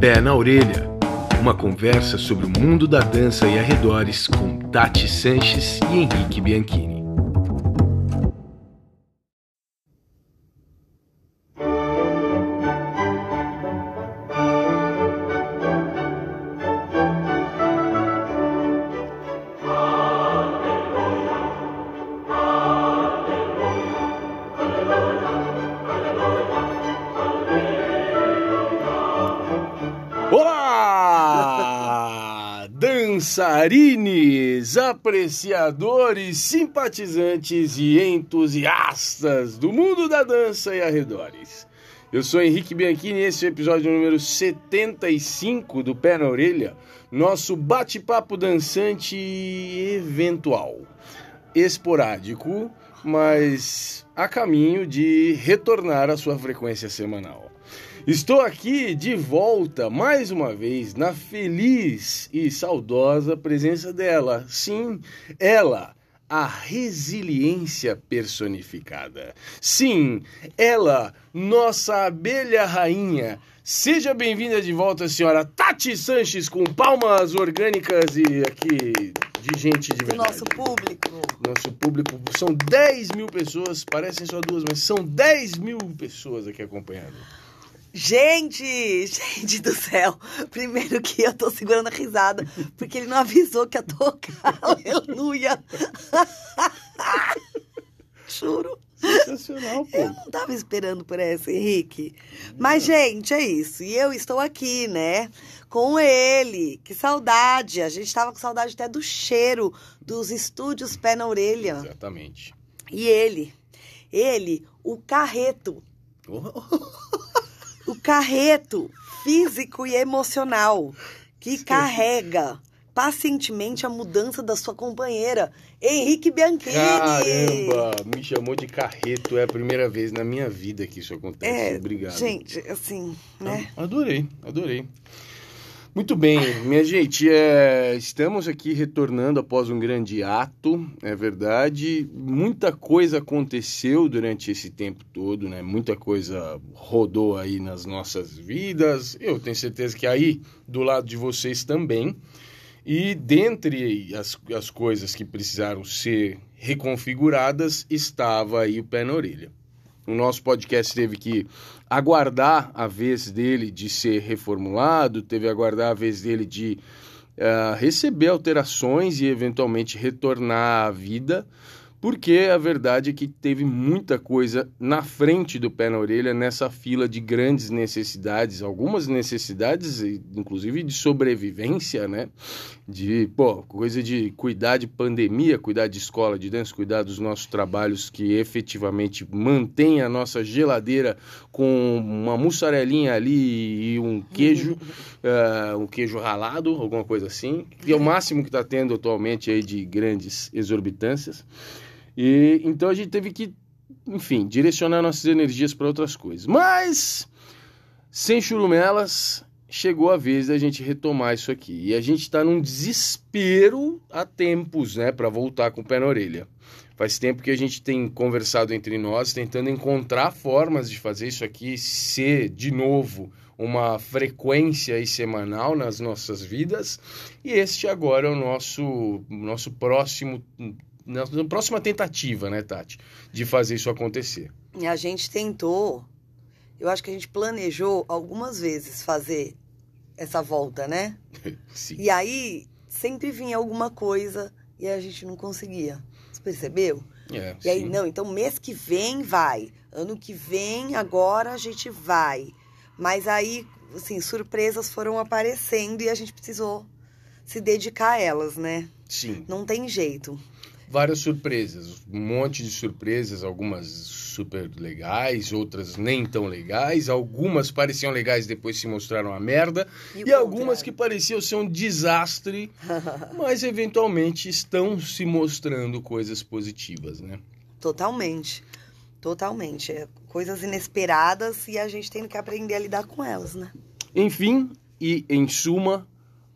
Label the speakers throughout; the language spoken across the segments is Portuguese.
Speaker 1: Pé na Orelha uma conversa sobre o mundo da dança e arredores com Tati Sanches e Henrique Bianchini. Dançarines, apreciadores, simpatizantes e entusiastas do mundo da dança e arredores. Eu sou Henrique Bianchini e esse é o episódio número 75 do Pé na Orelha, nosso bate-papo dançante eventual, esporádico, mas a caminho de retornar à sua frequência semanal. Estou aqui de volta mais uma vez na feliz e saudosa presença dela. Sim, ela, a resiliência personificada. Sim, ela, nossa abelha rainha. Seja bem-vinda de volta, senhora Tati Sanches, com palmas orgânicas e aqui de gente de verdade.
Speaker 2: Nosso público.
Speaker 1: Nosso público. São 10 mil pessoas, parecem só duas, mas são 10 mil pessoas aqui acompanhando.
Speaker 2: Gente, gente do céu. Primeiro que eu tô segurando a risada, porque ele não avisou que ia tocar. Aleluia. Juro.
Speaker 1: Sensacional, pô.
Speaker 2: Eu não tava esperando por essa, Henrique. Mas, gente, é isso. E eu estou aqui, né? Com ele. Que saudade. A gente tava com saudade até do cheiro dos estúdios pé na orelha.
Speaker 1: Exatamente.
Speaker 2: E ele. Ele, o carreto. o carreto físico e emocional que Sim. carrega pacientemente a mudança da sua companheira, Henrique Bianchini.
Speaker 1: Caramba, me chamou de carreto, é a primeira vez na minha vida que isso acontece. É, Obrigado.
Speaker 2: Gente, assim, né?
Speaker 1: Adorei, adorei. Muito bem, minha gente, é, estamos aqui retornando após um grande ato, é verdade. Muita coisa aconteceu durante esse tempo todo, né? Muita coisa rodou aí nas nossas vidas. Eu tenho certeza que aí, do lado de vocês também. E dentre as, as coisas que precisaram ser reconfiguradas, estava aí o pé na orelha. O nosso podcast teve que aguardar a vez dele de ser reformulado, teve que aguardar a vez dele de uh, receber alterações e eventualmente retornar à vida porque a verdade é que teve muita coisa na frente do pé na orelha nessa fila de grandes necessidades, algumas necessidades, inclusive de sobrevivência, né? De, pô, coisa de cuidar de pandemia, cuidar de escola de dança, cuidar dos nossos trabalhos que efetivamente mantém a nossa geladeira com uma mussarelinha ali e um queijo, uh, um queijo ralado, alguma coisa assim, que é o máximo que está tendo atualmente aí de grandes exorbitâncias. E então a gente teve que, enfim, direcionar nossas energias para outras coisas. Mas sem churumelas, chegou a vez da gente retomar isso aqui. E a gente está num desespero há tempos, né, para voltar com o pé na orelha. Faz tempo que a gente tem conversado entre nós, tentando encontrar formas de fazer isso aqui ser de novo uma frequência aí semanal nas nossas vidas. E este agora é o nosso, nosso próximo na próxima tentativa, né, Tati, de fazer isso acontecer.
Speaker 2: E a gente tentou, eu acho que a gente planejou algumas vezes fazer essa volta, né?
Speaker 1: Sim.
Speaker 2: E aí sempre vinha alguma coisa e a gente não conseguia. Você percebeu?
Speaker 1: É,
Speaker 2: e aí, sim. não, então mês que vem vai. Ano que vem, agora a gente vai. Mas aí, assim, surpresas foram aparecendo e a gente precisou se dedicar a elas, né?
Speaker 1: Sim.
Speaker 2: Não tem jeito
Speaker 1: várias surpresas, um monte de surpresas, algumas super legais, outras nem tão legais, algumas pareciam legais depois se mostraram uma merda e, e algumas que pareciam ser um desastre, mas eventualmente estão se mostrando coisas positivas, né?
Speaker 2: Totalmente. Totalmente. É coisas inesperadas e a gente tem que aprender a lidar com elas, né?
Speaker 1: Enfim, e em suma,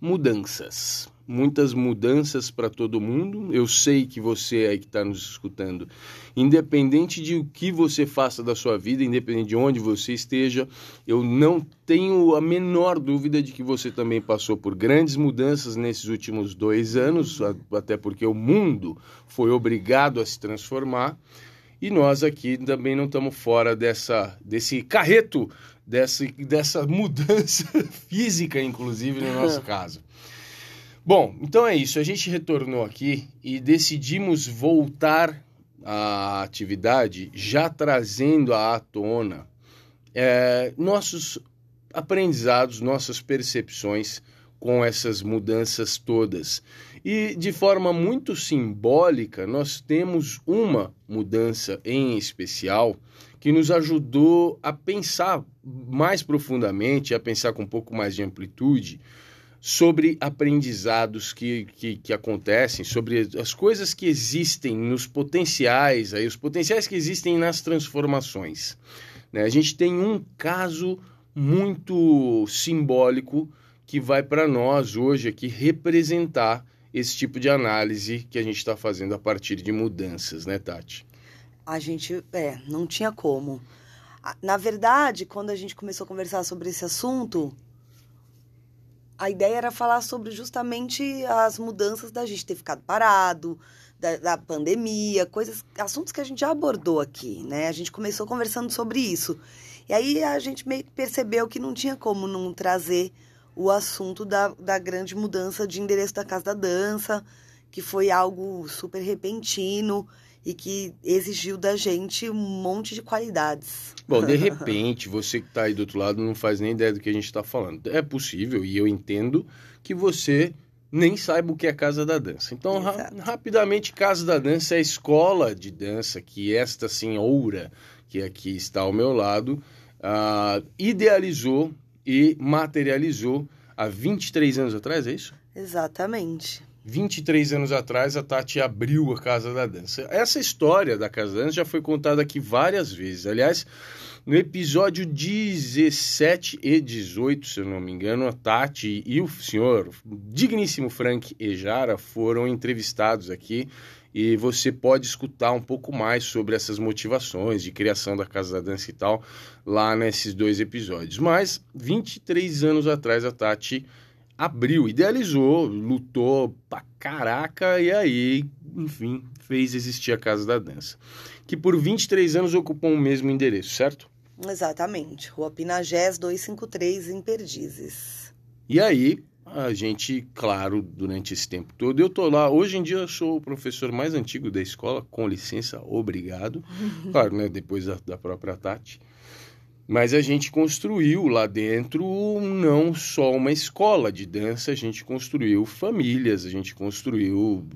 Speaker 1: mudanças. Muitas mudanças para todo mundo. Eu sei que você aí que está nos escutando, independente de o que você faça da sua vida, independente de onde você esteja, eu não tenho a menor dúvida de que você também passou por grandes mudanças nesses últimos dois anos, até porque o mundo foi obrigado a se transformar. E nós aqui também não estamos fora dessa, desse carreto, dessa, dessa mudança física, inclusive, no nosso caso. Bom, então é isso. A gente retornou aqui e decidimos voltar à atividade, já trazendo à tona é, nossos aprendizados, nossas percepções com essas mudanças todas. E de forma muito simbólica, nós temos uma mudança em especial que nos ajudou a pensar mais profundamente, a pensar com um pouco mais de amplitude sobre aprendizados que, que, que, acontecem, sobre as coisas que existem nos potenciais, aí, os potenciais que existem nas transformações. Né? A gente tem um caso muito simbólico que vai para nós hoje aqui representar esse tipo de análise que a gente está fazendo a partir de mudanças, né, Tati?
Speaker 2: A gente, é, não tinha como. Na verdade, quando a gente começou a conversar sobre esse assunto, a ideia era falar sobre justamente as mudanças da gente ter ficado parado, da, da, pandemia, coisas, assuntos que a gente já abordou aqui, né? A gente começou conversando sobre isso. E aí a gente meio que percebeu que não tinha como não trazer o assunto da, da grande mudança de endereço da Casa da Dança, que foi algo super repentino e que exigiu da gente um monte de qualidades.
Speaker 1: Bom, de repente, você que está aí do outro lado não faz nem ideia do que a gente está falando. É possível, e eu entendo, que você nem saiba o que é Casa da Dança. Então, ra rapidamente, Casa da Dança é a escola de dança que esta senhora, que aqui está ao meu lado, uh, idealizou e materializou há 23 anos atrás, é isso?
Speaker 2: Exatamente.
Speaker 1: 23 anos atrás, a Tati abriu a Casa da Dança. Essa história da Casa da Dança já foi contada aqui várias vezes. Aliás, no episódio 17 e 18, se eu não me engano, a Tati e o senhor digníssimo Frank Ejara foram entrevistados aqui e você pode escutar um pouco mais sobre essas motivações de criação da Casa da Dança e tal lá nesses dois episódios. Mas 23 anos atrás a Tati abriu, idealizou, lutou pra caraca e aí, enfim, fez existir a Casa da Dança. Que por 23 anos ocupou o mesmo endereço, certo?
Speaker 2: Exatamente. Rua Pinagés 253, em Perdizes.
Speaker 1: E aí, a gente, claro, durante esse tempo todo, eu tô lá. Hoje em dia eu sou o professor mais antigo da escola, com licença, obrigado. Claro, né? Depois da, da própria Tati. Mas a gente construiu lá dentro não só uma escola de dança, a gente construiu famílias, a gente construiu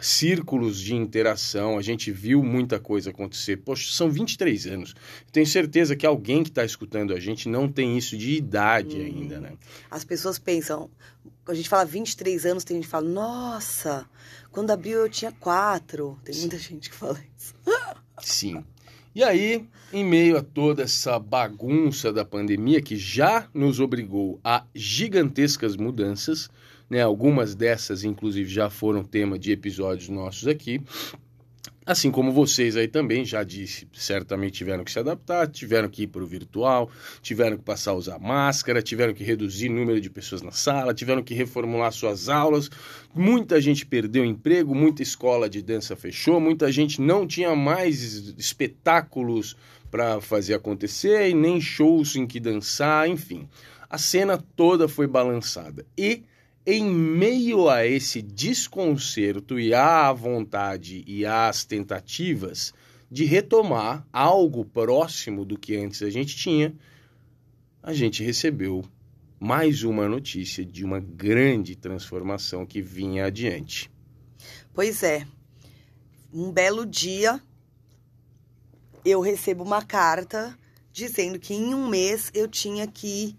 Speaker 1: círculos de interação, a gente viu muita coisa acontecer. Poxa, são 23 anos. Tenho certeza que alguém que está escutando a gente não tem isso de idade hum. ainda, né?
Speaker 2: As pessoas pensam, a gente fala 23 anos, tem gente que fala, nossa, quando abriu eu tinha quatro. Tem muita gente que fala isso.
Speaker 1: Sim. E aí, em meio a toda essa bagunça da pandemia que já nos obrigou a gigantescas mudanças, né, algumas dessas inclusive já foram tema de episódios nossos aqui, Assim como vocês aí também, já disse, certamente tiveram que se adaptar, tiveram que ir para o virtual, tiveram que passar a usar máscara, tiveram que reduzir o número de pessoas na sala, tiveram que reformular suas aulas. Muita gente perdeu emprego, muita escola de dança fechou, muita gente não tinha mais espetáculos para fazer acontecer e nem shows em que dançar, enfim. A cena toda foi balançada. E em meio a esse desconcerto e à vontade e às tentativas de retomar algo próximo do que antes a gente tinha, a gente recebeu mais uma notícia de uma grande transformação que vinha adiante.
Speaker 2: Pois é. Um belo dia, eu recebo uma carta dizendo que em um mês eu tinha que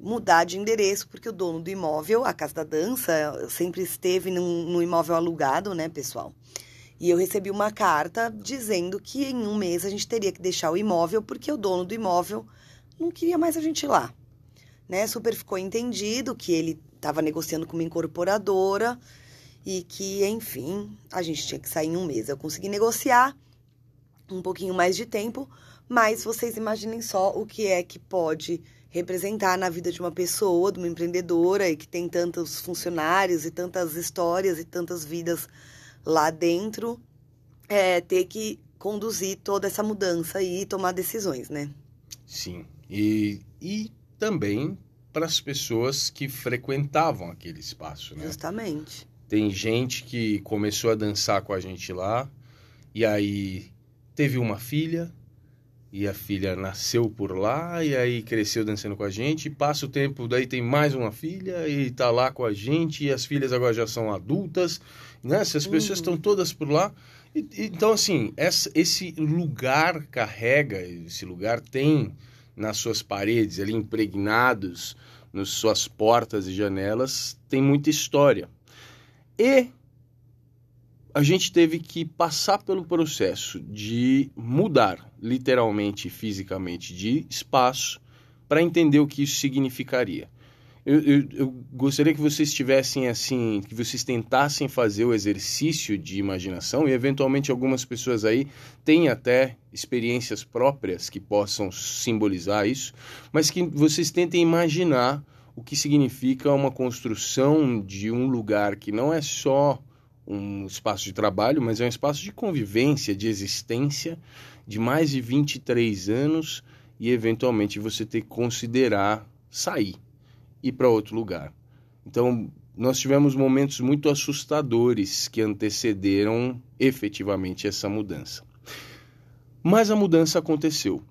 Speaker 2: mudar de endereço, porque o dono do imóvel, a Casa da Dança, sempre esteve num, num imóvel alugado, né, pessoal? E eu recebi uma carta dizendo que em um mês a gente teria que deixar o imóvel, porque o dono do imóvel não queria mais a gente lá. Né? Super ficou entendido que ele estava negociando com uma incorporadora e que, enfim, a gente tinha que sair em um mês. Eu consegui negociar um pouquinho mais de tempo, mas vocês imaginem só o que é que pode representar na vida de uma pessoa, de uma empreendedora e que tem tantos funcionários e tantas histórias e tantas vidas lá dentro, é, ter que conduzir toda essa mudança e tomar decisões, né?
Speaker 1: Sim. E, e também para as pessoas que frequentavam aquele espaço, né?
Speaker 2: Justamente.
Speaker 1: Tem gente que começou a dançar com a gente lá e aí teve uma filha e a filha nasceu por lá e aí cresceu dançando com a gente. Passa o tempo, daí tem mais uma filha e tá lá com a gente e as filhas agora já são adultas, né? Essas pessoas uhum. estão todas por lá. E, então assim, essa, esse lugar carrega, esse lugar tem nas suas paredes, ali impregnados nas suas portas e janelas, tem muita história. E a gente teve que passar pelo processo de mudar, literalmente fisicamente, de espaço para entender o que isso significaria. Eu, eu, eu, gostaria que vocês tivessem assim, que vocês tentassem fazer o exercício de imaginação e eventualmente algumas pessoas aí têm até experiências próprias que possam simbolizar isso, mas que vocês tentem imaginar o que significa uma construção de um lugar que não é só um espaço de trabalho, mas é um espaço de convivência, de existência de mais de 23 anos e eventualmente você ter que considerar sair ir para outro lugar. Então, nós tivemos momentos muito assustadores que antecederam efetivamente essa mudança. Mas a mudança aconteceu.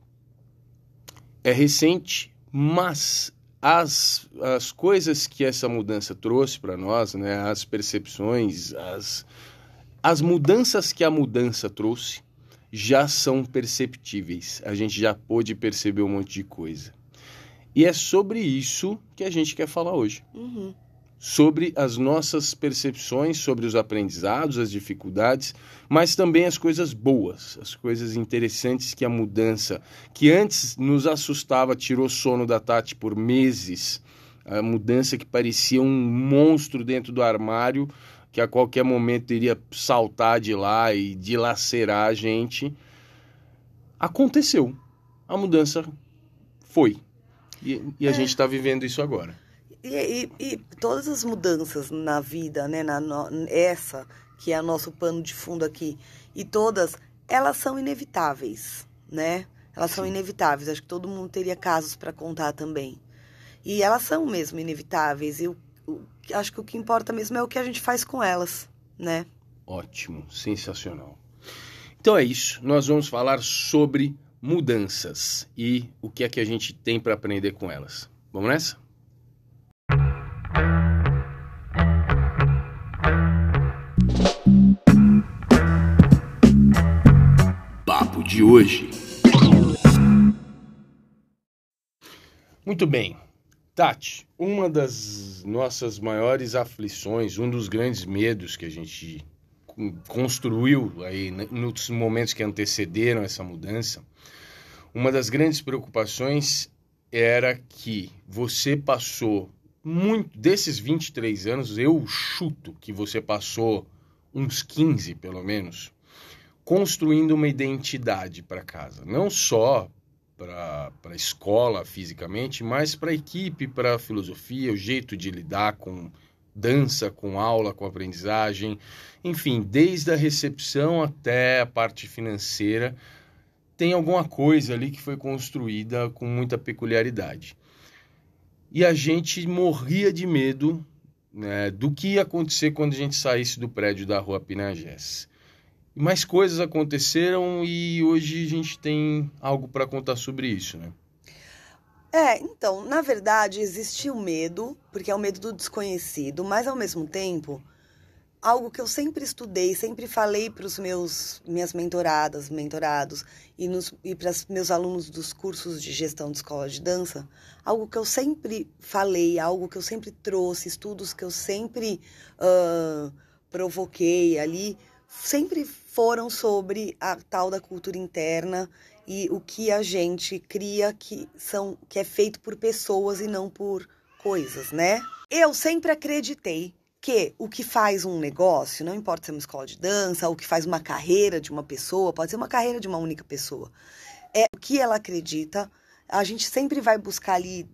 Speaker 1: É recente, mas as, as coisas que essa mudança trouxe para nós, né, as percepções, as, as mudanças que a mudança trouxe, já são perceptíveis. A gente já pôde perceber um monte de coisa. E é sobre isso que a gente quer falar hoje.
Speaker 2: Uhum.
Speaker 1: Sobre as nossas percepções, sobre os aprendizados, as dificuldades, mas também as coisas boas, as coisas interessantes que a mudança, que antes nos assustava, tirou sono da Tati por meses, a mudança que parecia um monstro dentro do armário, que a qualquer momento iria saltar de lá e dilacerar a gente. Aconteceu. A mudança foi. E, e a é. gente está vivendo isso agora.
Speaker 2: E, e, e, todas as mudanças na vida, né, na, essa que é o nosso pano de fundo aqui, e todas, elas são inevitáveis, né? Elas Sim. são inevitáveis. Acho que todo mundo teria casos para contar também. E elas são mesmo inevitáveis. E o, o, acho que o que importa mesmo é o que a gente faz com elas, né?
Speaker 1: Ótimo, sensacional. Então é isso. Nós vamos falar sobre mudanças e o que é que a gente tem para aprender com elas. Vamos nessa? De hoje. Muito bem. Tati, uma das nossas maiores aflições, um dos grandes medos que a gente construiu aí nos momentos que antecederam essa mudança, uma das grandes preocupações era que você passou muito desses 23 anos, eu chuto que você passou uns 15 pelo menos, construindo uma identidade para casa, não só para a escola fisicamente, mas para a equipe, para a filosofia, o jeito de lidar com dança, com aula, com aprendizagem, enfim, desde a recepção até a parte financeira, tem alguma coisa ali que foi construída com muita peculiaridade. E a gente morria de medo né, do que ia acontecer quando a gente saísse do prédio da rua Pinagés. Mais coisas aconteceram e hoje a gente tem algo para contar sobre isso, né?
Speaker 2: É, então, na verdade, existe o medo, porque é o medo do desconhecido, mas ao mesmo tempo, algo que eu sempre estudei, sempre falei para os meus minhas mentoradas, mentorados e, e para os meus alunos dos cursos de gestão de escola de dança, algo que eu sempre falei, algo que eu sempre trouxe, estudos que eu sempre uh, provoquei ali, sempre foram sobre a tal da cultura interna e o que a gente cria que são que é feito por pessoas e não por coisas, né? Eu sempre acreditei que o que faz um negócio, não importa se é uma escola de dança, o que faz uma carreira de uma pessoa, pode ser uma carreira de uma única pessoa, é o que ela acredita. A gente sempre vai buscar ali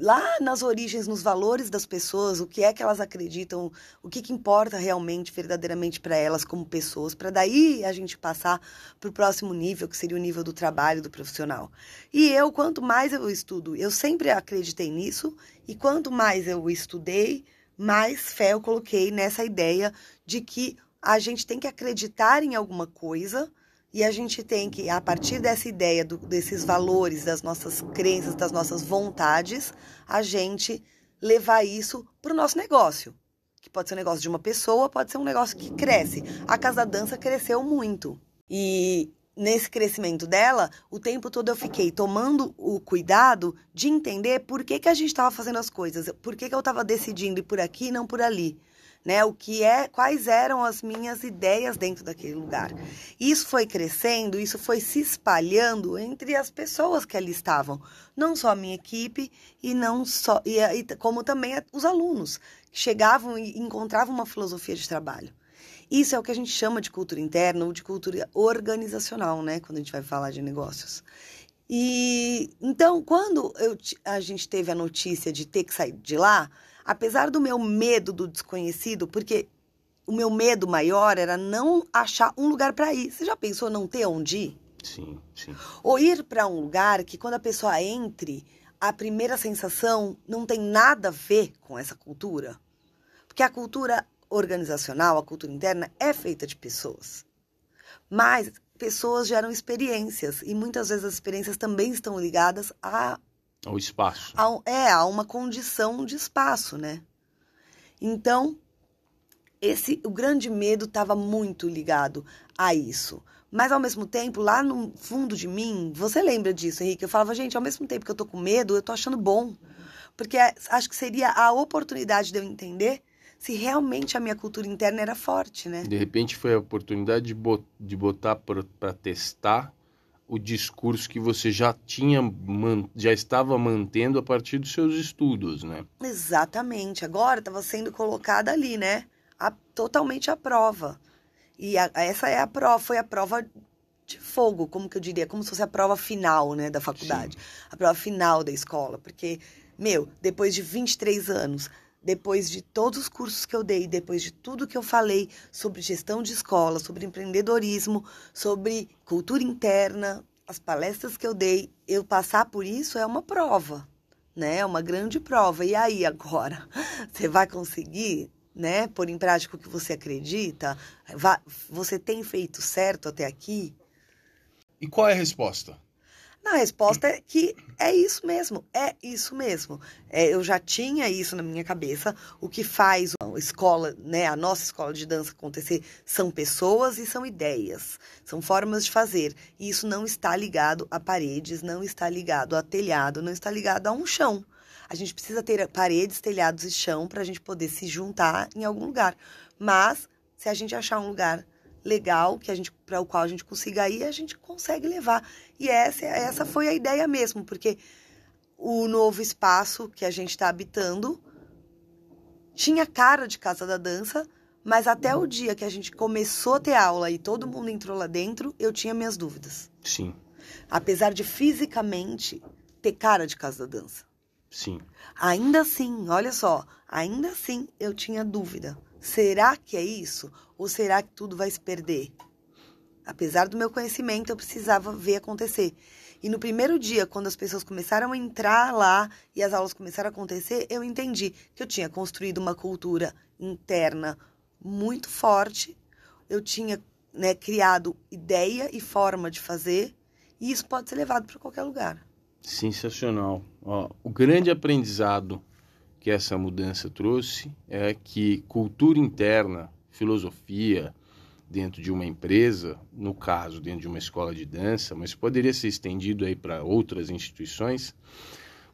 Speaker 2: lá nas origens, nos valores das pessoas, o que é que elas acreditam, o que, que importa realmente, verdadeiramente para elas como pessoas, para daí a gente passar para o próximo nível, que seria o nível do trabalho do profissional. E eu, quanto mais eu estudo, eu sempre acreditei nisso, e quanto mais eu estudei, mais fé eu coloquei nessa ideia de que a gente tem que acreditar em alguma coisa e a gente tem que, a partir dessa ideia, do, desses valores, das nossas crenças, das nossas vontades, a gente levar isso para o nosso negócio. Que pode ser um negócio de uma pessoa, pode ser um negócio que cresce. A Casa da Dança cresceu muito. E nesse crescimento dela, o tempo todo eu fiquei tomando o cuidado de entender por que, que a gente estava fazendo as coisas, por que, que eu estava decidindo ir por aqui e não por ali né? O que é, quais eram as minhas ideias dentro daquele lugar. Isso foi crescendo, isso foi se espalhando entre as pessoas que ali estavam, não só a minha equipe e não só e, e como também os alunos que chegavam e encontravam uma filosofia de trabalho. Isso é o que a gente chama de cultura interna ou de cultura organizacional, né? Quando a gente vai falar de negócios. E então, quando eu, a gente teve a notícia de ter que sair de lá, apesar do meu medo do desconhecido, porque o meu medo maior era não achar um lugar para ir. Você já pensou não ter onde ir?
Speaker 1: Sim, sim.
Speaker 2: Ou ir para um lugar que quando a pessoa entre, a primeira sensação não tem nada a ver com essa cultura? Porque a cultura organizacional, a cultura interna é feita de pessoas. Mas pessoas geram experiências e muitas vezes as experiências também estão ligadas a
Speaker 1: ao espaço.
Speaker 2: é, a uma condição de espaço, né? Então, esse o grande medo estava muito ligado a isso. Mas ao mesmo tempo, lá no fundo de mim, você lembra disso, Henrique? Eu falava, gente, ao mesmo tempo que eu tô com medo, eu tô achando bom. Porque é, acho que seria a oportunidade de eu entender se realmente a minha cultura interna era forte, né?
Speaker 1: De repente foi a oportunidade de botar para testar o discurso que você já tinha, já estava mantendo a partir dos seus estudos, né?
Speaker 2: Exatamente. Agora estava sendo colocada ali, né? A, totalmente à prova. E a, essa é a prova, foi a prova de fogo, como que eu diria, como se fosse a prova final, né, da faculdade, Sim. a prova final da escola, porque meu, depois de 23 anos, depois de todos os cursos que eu dei, depois de tudo que eu falei sobre gestão de escola, sobre empreendedorismo, sobre cultura interna, as palestras que eu dei, eu passar por isso é uma prova, né? É uma grande prova. E aí agora, você vai conseguir, né, pôr em prática o que você acredita? Você tem feito certo até aqui?
Speaker 1: E qual é a resposta?
Speaker 2: A resposta é que é isso mesmo, é isso mesmo. É, eu já tinha isso na minha cabeça. O que faz a escola, né, a nossa escola de dança acontecer são pessoas e são ideias, são formas de fazer. E isso não está ligado a paredes, não está ligado a telhado, não está ligado a um chão. A gente precisa ter paredes, telhados e chão para a gente poder se juntar em algum lugar. Mas se a gente achar um lugar legal que a gente para o qual a gente consiga ir, a gente consegue levar. E essa essa foi a ideia mesmo, porque o novo espaço que a gente está habitando tinha cara de casa da dança, mas até o dia que a gente começou a ter aula e todo mundo entrou lá dentro, eu tinha minhas dúvidas.
Speaker 1: Sim.
Speaker 2: Apesar de fisicamente ter cara de casa da dança.
Speaker 1: Sim.
Speaker 2: Ainda assim, olha só, ainda assim eu tinha dúvida. Será que é isso? Ou será que tudo vai se perder? Apesar do meu conhecimento, eu precisava ver acontecer. E no primeiro dia, quando as pessoas começaram a entrar lá e as aulas começaram a acontecer, eu entendi que eu tinha construído uma cultura interna muito forte. Eu tinha né, criado ideia e forma de fazer, e isso pode ser levado para qualquer lugar.
Speaker 1: Sensacional. Ó, o grande aprendizado que essa mudança trouxe é que cultura interna, filosofia dentro de uma empresa, no caso dentro de uma escola de dança, mas poderia ser estendido aí para outras instituições,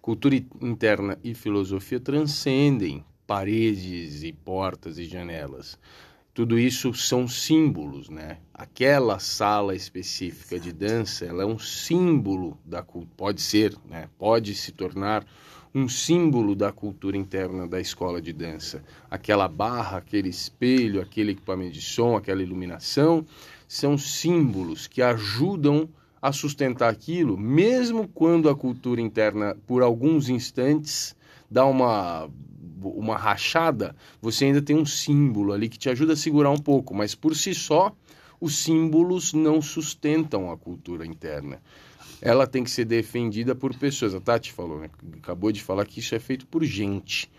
Speaker 1: cultura interna e filosofia transcendem paredes e portas e janelas. Tudo isso são símbolos, né? Aquela sala específica de dança, ela é um símbolo da pode ser, né? Pode se tornar um símbolo da cultura interna da escola de dança. Aquela barra, aquele espelho, aquele equipamento de som, aquela iluminação, são símbolos que ajudam a sustentar aquilo, mesmo quando a cultura interna, por alguns instantes, dá uma, uma rachada, você ainda tem um símbolo ali que te ajuda a segurar um pouco, mas por si só, os símbolos não sustentam a cultura interna ela tem que ser defendida por pessoas. A Tati falou, né? acabou de falar que isso é feito por gente.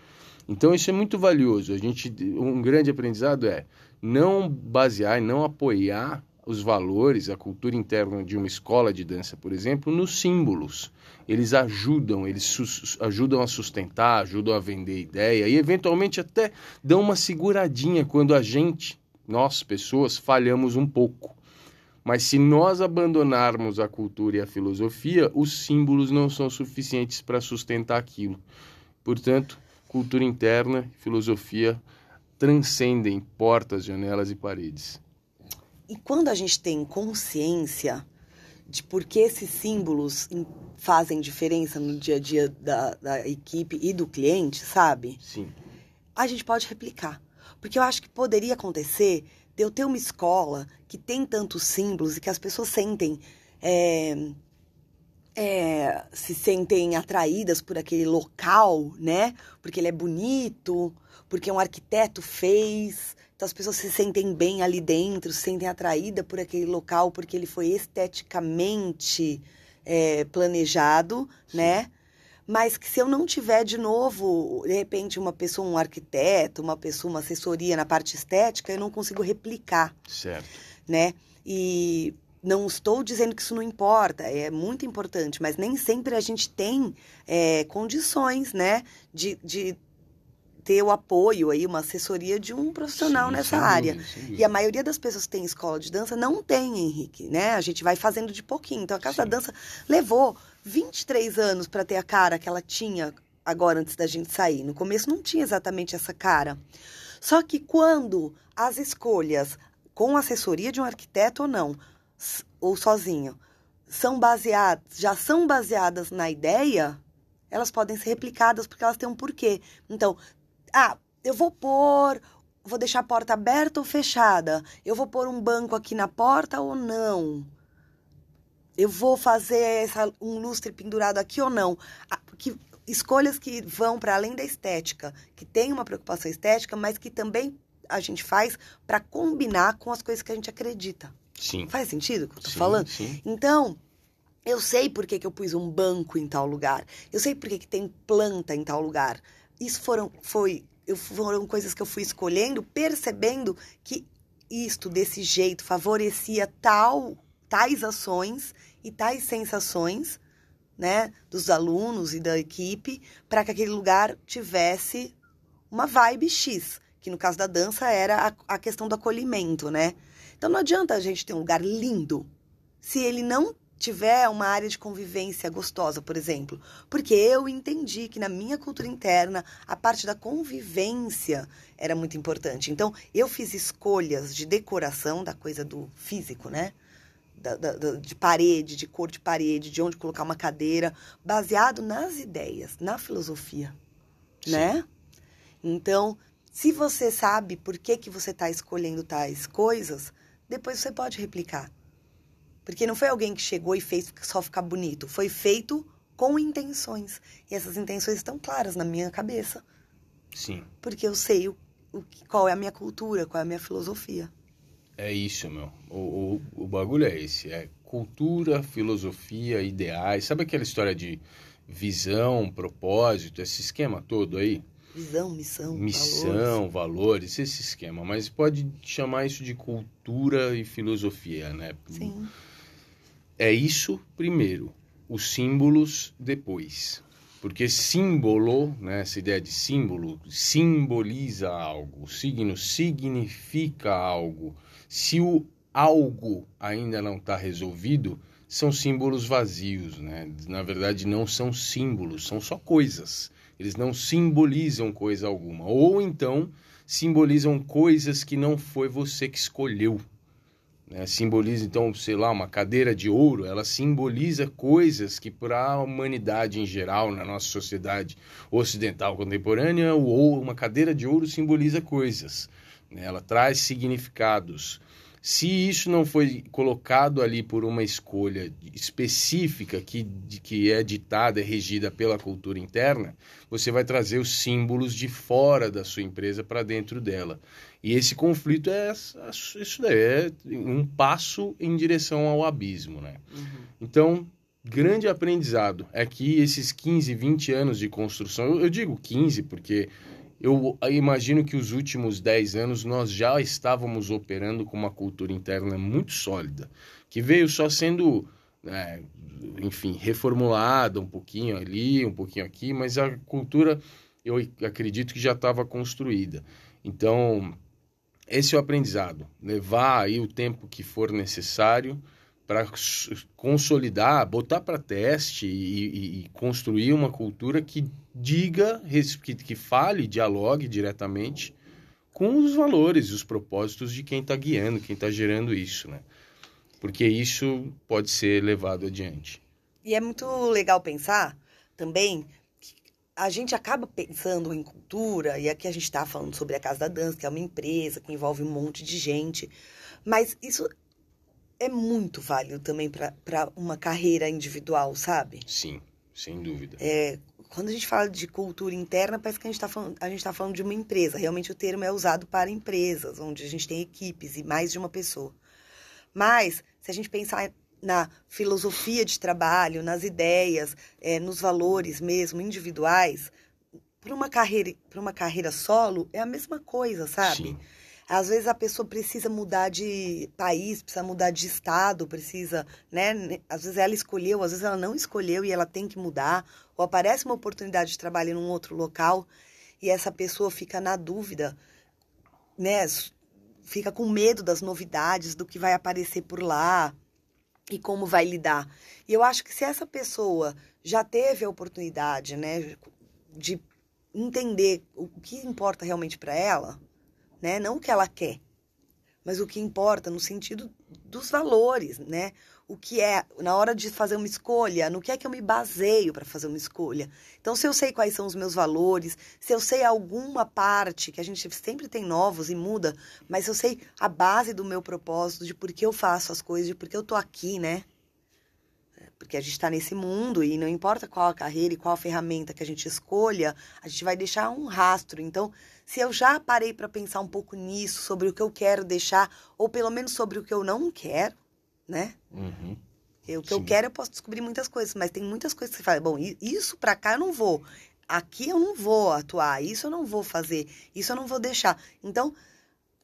Speaker 1: Então isso é muito valioso. A gente, um grande aprendizado é não basear, não apoiar os valores, a cultura interna de uma escola de dança, por exemplo, nos símbolos. Eles ajudam, eles ajudam a sustentar, ajudam a vender ideia e eventualmente até dão uma seguradinha quando a gente, nós pessoas, falhamos um pouco. Mas se nós abandonarmos a cultura e a filosofia, os símbolos não são suficientes para sustentar aquilo. Portanto, cultura interna e filosofia transcendem portas, janelas e paredes.
Speaker 2: E quando a gente tem consciência de por que esses símbolos fazem diferença no dia a dia da, da equipe e do cliente, sabe?
Speaker 1: Sim.
Speaker 2: A gente pode replicar. Porque eu acho que poderia acontecer de eu ter uma escola que tem tantos símbolos e que as pessoas sentem. É, é, se sentem atraídas por aquele local, né? Porque ele é bonito, porque um arquiteto fez. Então as pessoas se sentem bem ali dentro, se sentem atraídas por aquele local porque ele foi esteticamente é, planejado, né? Mas que se eu não tiver de novo, de repente, uma pessoa, um arquiteto, uma pessoa, uma assessoria na parte estética, eu não consigo replicar.
Speaker 1: Certo.
Speaker 2: Né? E não estou dizendo que isso não importa, é muito importante, mas nem sempre a gente tem é, condições, né, de, de ter o apoio aí, uma assessoria de um profissional sim, nessa área. Dúvida, e a maioria das pessoas que tem escola de dança não tem, Henrique, né? A gente vai fazendo de pouquinho. Então a Casa sim. da Dança levou 23 anos para ter a cara que ela tinha agora antes da gente sair. No começo não tinha exatamente essa cara. Só que quando as escolhas com assessoria de um arquiteto ou não, ou sozinho, são baseadas, já são baseadas na ideia, elas podem ser replicadas porque elas têm um porquê. Então, ah, eu vou pôr, vou deixar a porta aberta ou fechada? Eu vou pôr um banco aqui na porta ou não? Eu vou fazer essa, um lustre pendurado aqui ou não. Que, escolhas que vão para além da estética, que tem uma preocupação estética, mas que também a gente faz para combinar com as coisas que a gente acredita.
Speaker 1: Sim.
Speaker 2: Faz sentido o que eu tô sim, falando?
Speaker 1: Sim.
Speaker 2: Então, eu sei por que, que eu pus um banco em tal lugar. Eu sei por que, que tem planta em tal lugar. Isso foram, foi, eu, foram coisas que eu fui escolhendo, percebendo que isto desse jeito favorecia tal tais ações e tais sensações, né, dos alunos e da equipe, para que aquele lugar tivesse uma vibe X, que no caso da dança era a, a questão do acolhimento, né? Então não adianta a gente ter um lugar lindo se ele não tiver uma área de convivência gostosa, por exemplo. Porque eu entendi que na minha cultura interna a parte da convivência era muito importante. Então eu fiz escolhas de decoração da coisa do físico, né? Da, da, de parede, de cor de parede, de onde colocar uma cadeira, baseado nas ideias, na filosofia, Sim. né? Então, se você sabe por que, que você está escolhendo tais coisas, depois você pode replicar. Porque não foi alguém que chegou e fez só ficar bonito. Foi feito com intenções. E essas intenções estão claras na minha cabeça.
Speaker 1: Sim.
Speaker 2: Porque eu sei o, o, qual é a minha cultura, qual é a minha filosofia.
Speaker 1: É isso, meu. O, o, o bagulho é esse. É cultura, filosofia, ideais. Sabe aquela história de visão, propósito, esse esquema todo aí?
Speaker 2: Visão, missão,
Speaker 1: Missão, valores. valores, esse esquema. Mas pode chamar isso de cultura e filosofia, né?
Speaker 2: Sim.
Speaker 1: É isso primeiro. Os símbolos depois. Porque símbolo, né, essa ideia de símbolo, simboliza algo. O signo significa algo. Se o algo ainda não está resolvido, são símbolos vazios, né? Na verdade, não são símbolos, são só coisas. Eles não simbolizam coisa alguma. Ou então simbolizam coisas que não foi você que escolheu. né? simboliza então, sei lá, uma cadeira de ouro, ela simboliza coisas que para a humanidade em geral, na nossa sociedade ocidental contemporânea, ou uma cadeira de ouro simboliza coisas, né? ela traz significados. Se isso não foi colocado ali por uma escolha específica que, que é ditada, é regida pela cultura interna, você vai trazer os símbolos de fora da sua empresa para dentro dela. E esse conflito é isso daí, é um passo em direção ao abismo, né? Uhum. Então, grande aprendizado é que esses 15, 20 anos de construção, eu digo 15 porque eu imagino que os últimos 10 anos nós já estávamos operando com uma cultura interna muito sólida, que veio só sendo, é, enfim, reformulada um pouquinho ali, um pouquinho aqui, mas a cultura eu acredito que já estava construída. Então, esse é o aprendizado. Levar aí o tempo que for necessário para consolidar, botar para teste e, e, construir uma cultura que diga, que, que fale, dialogue diretamente com os valores e os propósitos de quem está guiando, quem está gerando isso, né? Porque isso pode ser levado adiante.
Speaker 2: E é muito legal pensar também a gente acaba pensando em cultura, e aqui a gente está falando sobre a Casa da Dança, que é uma empresa que envolve um monte de gente, mas isso é muito válido também para uma carreira individual, sabe?
Speaker 1: Sim, sem dúvida.
Speaker 2: É, quando a gente fala de cultura interna, parece que a gente está falando, tá falando de uma empresa. Realmente o termo é usado para empresas, onde a gente tem equipes e mais de uma pessoa. Mas, se a gente pensar na filosofia de trabalho, nas ideias, é, nos valores mesmo individuais, para uma carreira para uma carreira solo é a mesma coisa, sabe? Sim. Às vezes a pessoa precisa mudar de país, precisa mudar de estado, precisa, né? Às vezes ela escolheu, às vezes ela não escolheu e ela tem que mudar, ou aparece uma oportunidade de trabalho em um outro local e essa pessoa fica na dúvida, né? Fica com medo das novidades, do que vai aparecer por lá e como vai lidar. E eu acho que se essa pessoa já teve a oportunidade, né, de entender o que importa realmente para ela, né, não o que ela quer, mas o que importa no sentido dos valores, né? O que é, na hora de fazer uma escolha, no que é que eu me baseio para fazer uma escolha. Então, se eu sei quais são os meus valores, se eu sei alguma parte, que a gente sempre tem novos e muda, mas eu sei a base do meu propósito, de por que eu faço as coisas, de por que eu tô aqui, né? Porque a gente está nesse mundo e não importa qual a carreira e qual a ferramenta que a gente escolha, a gente vai deixar um rastro. Então, se eu já parei para pensar um pouco nisso, sobre o que eu quero deixar, ou pelo menos sobre o que eu não quero, né? Uhum. o que Sim. eu quero, eu posso descobrir muitas coisas, mas tem muitas coisas que você fala, bom, isso para cá eu não vou. Aqui eu não vou atuar, isso eu não vou fazer, isso eu não vou deixar. Então,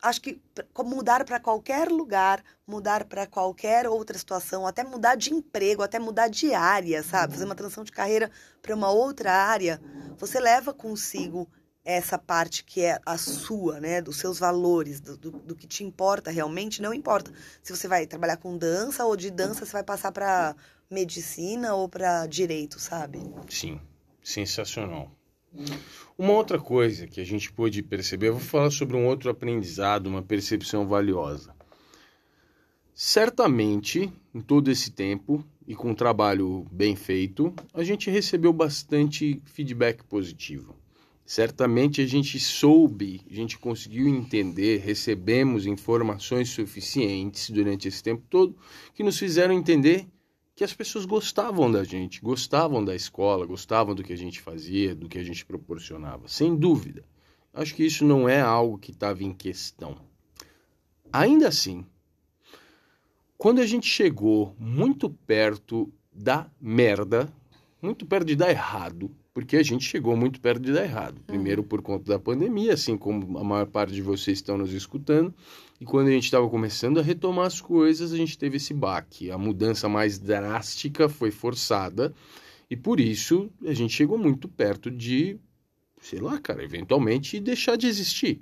Speaker 2: acho que mudar para qualquer lugar, mudar para qualquer outra situação, até mudar de emprego, até mudar de área, sabe? Fazer uma transição de carreira para uma outra área, você leva consigo essa parte que é a sua, né, dos seus valores, do, do, do, que te importa realmente, não importa se você vai trabalhar com dança ou de dança você vai passar para medicina ou para direito, sabe?
Speaker 1: Sim, sensacional. Uma outra coisa que a gente pôde perceber, eu vou falar sobre um outro aprendizado, uma percepção valiosa. Certamente, em todo esse tempo e com um trabalho bem feito, a gente recebeu bastante feedback positivo. Certamente a gente soube, a gente conseguiu entender, recebemos informações suficientes durante esse tempo todo que nos fizeram entender que as pessoas gostavam da gente, gostavam da escola, gostavam do que a gente fazia, do que a gente proporcionava, sem dúvida. Acho que isso não é algo que estava em questão. Ainda assim, quando a gente chegou muito perto da merda, muito perto de dar errado, porque a gente chegou muito perto de dar errado. Uhum. Primeiro por conta da pandemia, assim como a maior parte de vocês estão nos escutando. E quando a gente estava começando a retomar as coisas, a gente teve esse baque. A mudança mais drástica foi forçada. E por isso a gente chegou muito perto de, sei lá, cara, eventualmente deixar de existir.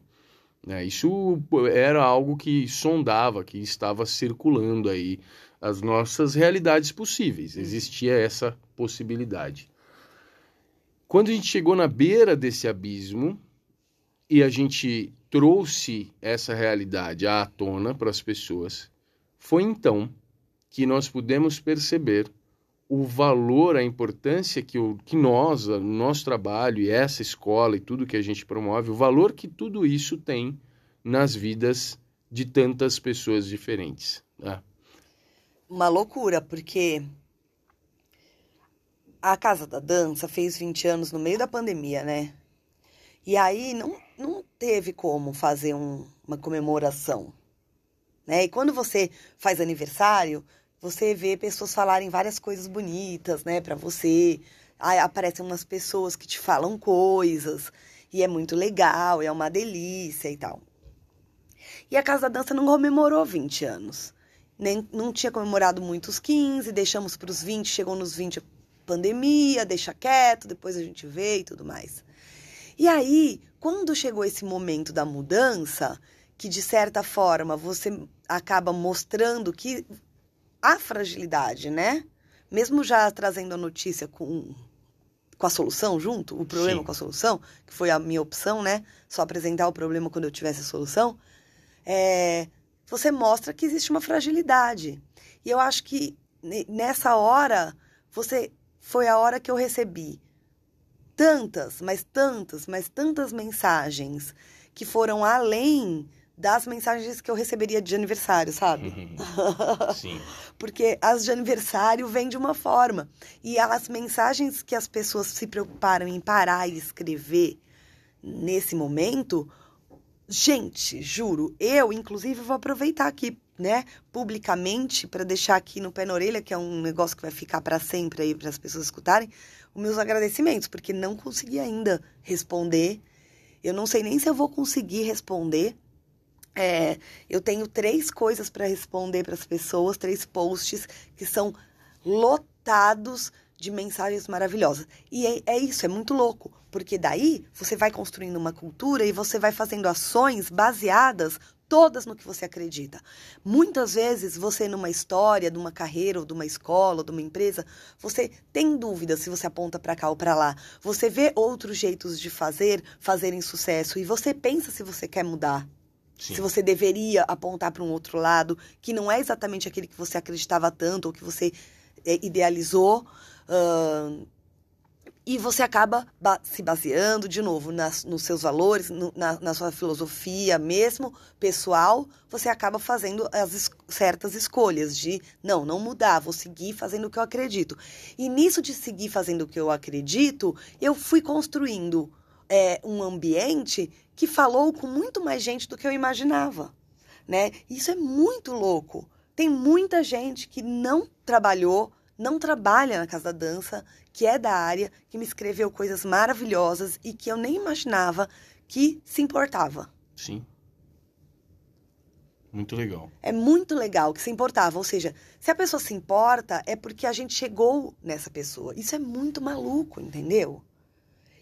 Speaker 1: Né? Isso era algo que sondava, que estava circulando aí as nossas realidades possíveis. Existia essa possibilidade. Quando a gente chegou na beira desse abismo e a gente trouxe essa realidade à tona para as pessoas, Foi então que nós pudemos perceber o valor, a importância que, o, que nós, o nosso trabalho e essa escola e tudo que a gente promove, o valor que tudo isso tem nas vidas de tantas pessoas diferentes. Né?
Speaker 2: Uma loucura, porque a Casa da Dança fez 20 anos no meio da pandemia, né? E aí não, não teve como fazer um, uma comemoração. Né? E quando você faz aniversário, você vê pessoas falarem várias coisas bonitas, né, para você. Aí aparecem umas pessoas que te falam coisas, e é muito legal, é uma delícia e tal. E a Casa da Dança não comemorou 20 anos. Nem, não tinha comemorado muitos 15, deixamos para os 20, chegou nos 20 pandemia, deixa quieto, depois a gente vê e tudo mais. E aí, quando chegou esse momento da mudança, que de certa forma você acaba mostrando que há fragilidade, né? Mesmo já trazendo a notícia com, com a solução junto, o problema Sim. com a solução, que foi a minha opção, né? Só apresentar o problema quando eu tivesse a solução, é, você mostra que existe uma fragilidade. E eu acho que nessa hora, você foi a hora que eu recebi tantas, mas tantas, mas tantas mensagens que foram além das mensagens que eu receberia de aniversário, sabe?
Speaker 1: Uhum. Sim.
Speaker 2: Porque as de aniversário vêm de uma forma. E as mensagens que as pessoas se preocuparam em parar e escrever nesse momento, gente, juro, eu, inclusive, vou aproveitar aqui né, publicamente, para deixar aqui no pé na orelha, que é um negócio que vai ficar para sempre aí para as pessoas escutarem, os meus agradecimentos, porque não consegui ainda responder. Eu não sei nem se eu vou conseguir responder. É, eu tenho três coisas para responder para as pessoas, três posts que são lotados de mensagens maravilhosas. E é, é, isso, é muito louco, porque daí você vai construindo uma cultura e você vai fazendo ações baseadas todas no que você acredita. Muitas vezes você numa história, de uma carreira, ou de uma escola, ou de uma empresa, você tem dúvida se você aponta para cá ou para lá. Você vê outros jeitos de fazer, fazerem sucesso e você pensa se você quer mudar. Sim. Se você deveria apontar para um outro lado, que não é exatamente aquele que você acreditava tanto ou que você é, idealizou. Uh, e você acaba ba se baseando, de novo, nas, nos seus valores, no, na, na, sua filosofia mesmo, pessoal, você acaba fazendo as es certas escolhas de, não, não mudar, vou seguir fazendo o que eu acredito. E nisso de seguir fazendo o que eu acredito, eu fui construindo é, um ambiente que falou com muito mais gente do que eu imaginava. Né? Isso é muito louco. Tem muita gente que não trabalhou, não trabalha na Casa da Dança, que é da área, que me escreveu coisas maravilhosas e que eu nem imaginava que se importava.
Speaker 1: Sim. Muito legal.
Speaker 2: É muito legal que se importava. Ou seja, se a pessoa se importa, é porque a gente chegou nessa pessoa. Isso é muito maluco, entendeu?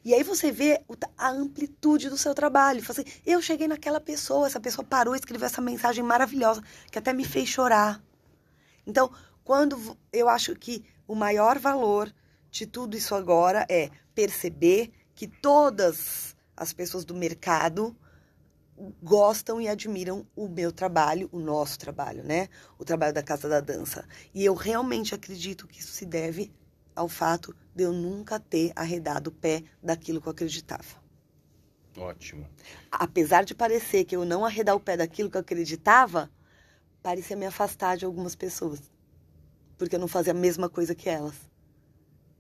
Speaker 2: E aí você vê a amplitude do seu trabalho. Assim, eu cheguei naquela pessoa, essa pessoa parou e escreveu essa mensagem maravilhosa, que até me fez chorar. Então, quando eu acho que o maior valor de tudo isso agora é perceber que todas as pessoas do mercado gostam e admiram o meu trabalho, o nosso trabalho, né? O trabalho da Casa da Dança. E eu realmente acredito que isso se deve ao fato de eu nunca ter arredado o pé daquilo que eu acreditava.
Speaker 1: Ótimo.
Speaker 2: Apesar de parecer que eu não arredar o pé daquilo que eu acreditava, parecia me afastar de algumas pessoas. Porque eu não fazia a mesma coisa que elas.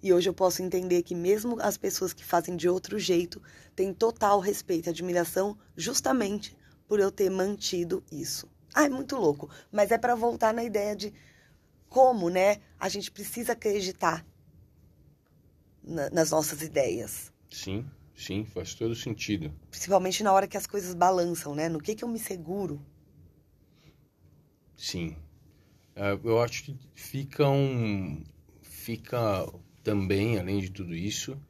Speaker 2: E hoje eu posso entender que mesmo as pessoas que fazem de outro jeito têm total respeito e admiração justamente por eu ter mantido isso. Ah, é muito louco, mas é para voltar na ideia de como, né, a gente precisa acreditar na, nas nossas ideias.
Speaker 1: Sim, sim, faz todo sentido.
Speaker 2: Principalmente na hora que as coisas balançam, né? No que que eu me seguro?
Speaker 1: Sim. Uh, eu acho que fica um fica também, além de tudo isso,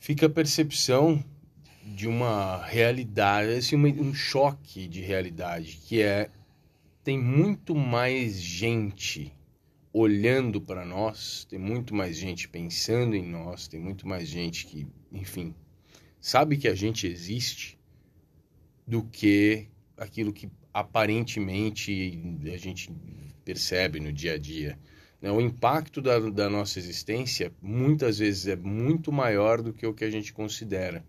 Speaker 1: fica a percepção de uma realidade, assim, um choque de realidade, que é tem muito mais gente olhando para nós, tem muito mais gente pensando em nós, tem muito mais gente que, enfim, sabe que a gente existe do que aquilo que aparentemente a gente percebe no dia a dia. Né? O impacto da, da nossa existência muitas vezes é muito maior do que o que a gente considera.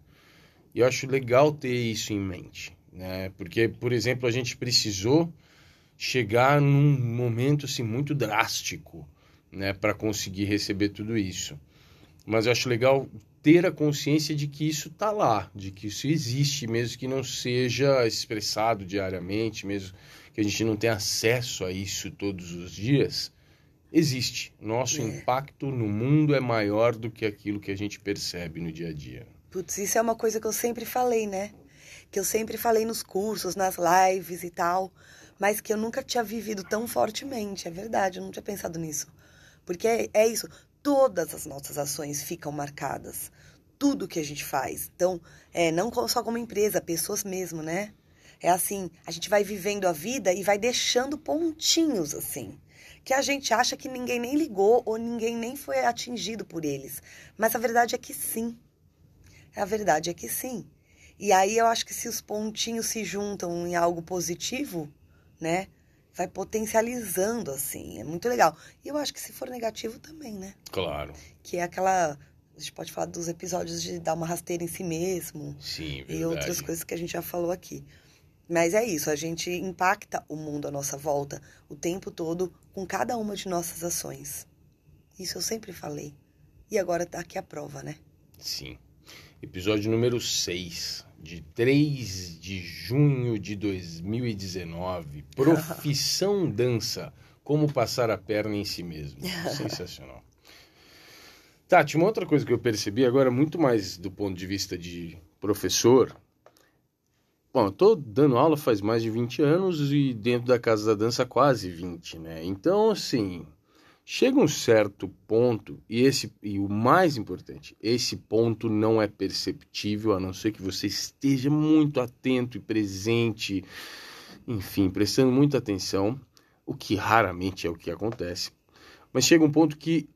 Speaker 1: E eu acho legal ter isso em mente, né? Porque, por exemplo, a gente precisou chegar num momento assim muito drástico, né, para conseguir receber tudo isso. Mas eu acho legal ter a consciência de que isso está lá, de que isso existe, mesmo que não seja expressado diariamente, mesmo que a gente não tenha acesso a isso todos os dias, existe. Nosso é. impacto no mundo é maior do que aquilo que a gente percebe no dia a dia.
Speaker 2: Putz, isso é uma coisa que eu sempre falei, né? Que eu sempre falei nos cursos, nas lives e tal, mas que eu nunca tinha vivido tão fortemente. É verdade, eu não tinha pensado nisso. Porque é, é isso, todas as nossas ações ficam marcadas. Tudo que a gente faz. Então, é, não só como empresa, pessoas mesmo, né? É assim, a gente vai vivendo a vida e vai deixando pontinhos assim que a gente acha que ninguém nem ligou ou ninguém nem foi atingido por eles. Mas a verdade é que sim. A verdade é que sim. E aí eu acho que se os pontinhos se juntam em algo positivo, né? Vai potencializando, assim. É muito legal. E eu acho que se for negativo também, né?
Speaker 1: Claro.
Speaker 2: Que é aquela. A gente pode falar dos episódios de dar uma rasteira em si mesmo.
Speaker 1: Sim, verdade.
Speaker 2: E outras coisas que a gente já falou aqui. Mas é isso, a gente impacta o mundo à nossa volta o tempo todo com cada uma de nossas ações. Isso eu sempre falei. E agora tá aqui a prova, né?
Speaker 1: Sim. Episódio número 6, de 3 de junho de 2019. Profissão dança. Como passar a perna em si mesmo. Sensacional. Tati, uma outra coisa que eu percebi agora, muito mais do ponto de vista de professor, Bom, eu tô dando aula faz mais de 20 anos e dentro da Casa da Dança quase 20, né? Então, assim, chega um certo ponto e esse e o mais importante, esse ponto não é perceptível a não ser que você esteja muito atento e presente, enfim, prestando muita atenção, o que raramente é o que acontece. Mas chega um ponto que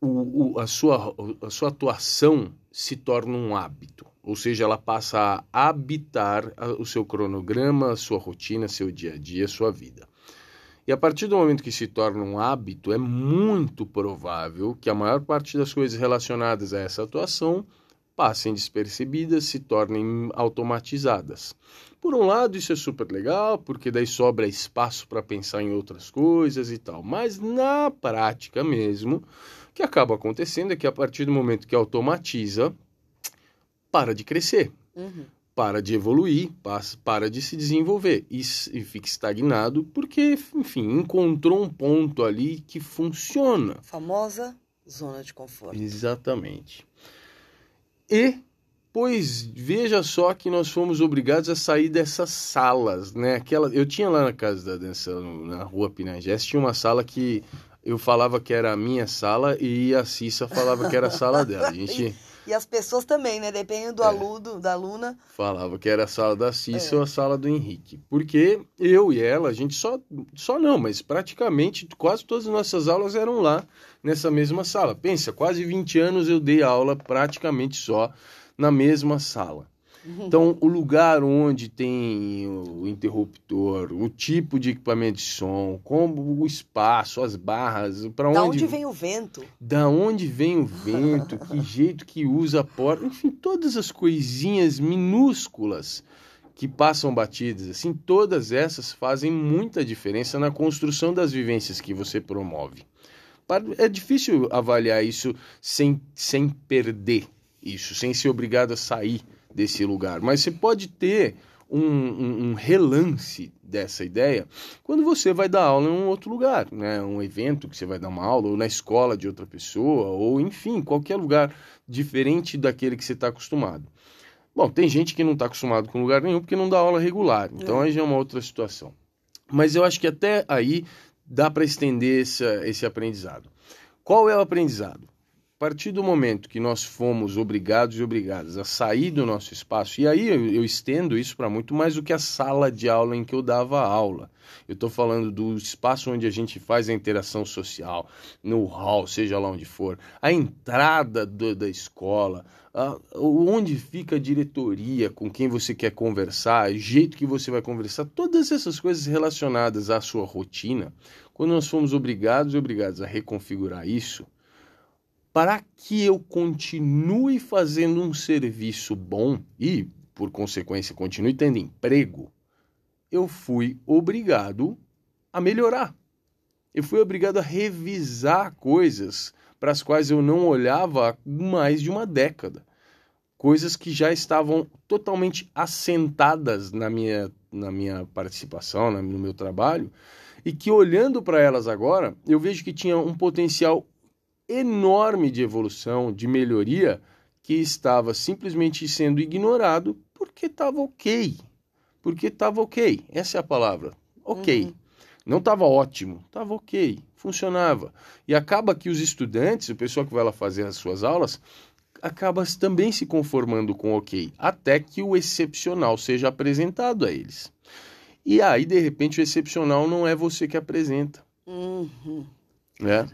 Speaker 1: o, o, a, sua, a sua atuação se torna um hábito. Ou seja, ela passa a habitar o seu cronograma, sua rotina, seu dia a dia, sua vida. E a partir do momento que se torna um hábito, é muito provável que a maior parte das coisas relacionadas a essa atuação passem despercebidas, se tornem automatizadas. Por um lado, isso é super legal, porque daí sobra espaço para pensar em outras coisas e tal. Mas na prática mesmo, o que acaba acontecendo é que a partir do momento que automatiza, para de crescer, uhum. para de evoluir, para de se desenvolver e, e fica estagnado porque, enfim, encontrou um ponto ali que funciona.
Speaker 2: Famosa zona de conforto.
Speaker 1: Exatamente. E Pois veja só que nós fomos obrigados a sair dessas salas, né? Aquela, eu tinha lá na casa da dança, na rua Pinagés, tinha uma sala que eu falava que era a minha sala e a Cissa falava que era a sala dela. A gente
Speaker 2: E as pessoas também, né? Depende do é. aluno, da aluna.
Speaker 1: Falava que era a sala da Cissa é. ou a sala do Henrique. Porque eu e ela, a gente só, só não, mas praticamente quase todas as nossas aulas eram lá, nessa mesma sala. Pensa, quase 20 anos eu dei aula praticamente só na mesma sala. Então, o lugar onde tem o interruptor, o tipo de equipamento de som, como o espaço, as barras, para onde... Da
Speaker 2: onde vem o vento?
Speaker 1: Da onde vem o vento, que jeito que usa a porta, enfim, todas as coisinhas minúsculas que passam batidas, assim, todas essas fazem muita diferença na construção das vivências que você promove. É difícil avaliar isso sem, sem perder isso, sem ser obrigado a sair desse lugar. Mas você pode ter um, um, um, relance dessa ideia quando você vai dar aula em um outro lugar, né? Um evento que você vai dar uma aula, ou na escola de outra pessoa, ou enfim, qualquer lugar diferente daquele que você está acostumado. Bom, tem gente que não está acostumado com lugar nenhum porque não dá aula regular, então é. aí já é uma outra situação. Mas eu acho que até aí dá para estender esse, esse aprendizado. Qual é o aprendizado? Partir do momento que nós fomos obrigados e obrigadas a sair do nosso espaço, e aí eu, eu estendo isso para muito mais do que a sala de aula em que eu dava aula. Eu estou falando do espaço onde a gente faz a interação social, no hall, seja lá onde for, a entrada do, da escola, a, onde fica a diretoria, com quem você quer conversar, o jeito que você vai conversar, todas essas coisas relacionadas à sua rotina, quando nós fomos obrigados e obrigados a reconfigurar isso, para que eu continue fazendo um serviço bom e, por consequência, continue tendo emprego, eu fui obrigado a melhorar. Eu fui obrigado a revisar coisas para as quais eu não olhava há mais de uma década. Coisas que já estavam totalmente assentadas na minha, na minha participação, no meu trabalho, e que olhando para elas agora, eu vejo que tinha um potencial enorme de evolução, de melhoria, que estava simplesmente sendo ignorado porque estava ok. Porque estava ok. Essa é a palavra. Ok. Uhum. Não estava ótimo, estava ok, funcionava. E acaba que os estudantes, o pessoal que vai lá fazer as suas aulas, acaba também se conformando com ok, até que o excepcional seja apresentado a eles. E aí, de repente, o excepcional não é você que apresenta. Uhum. Né?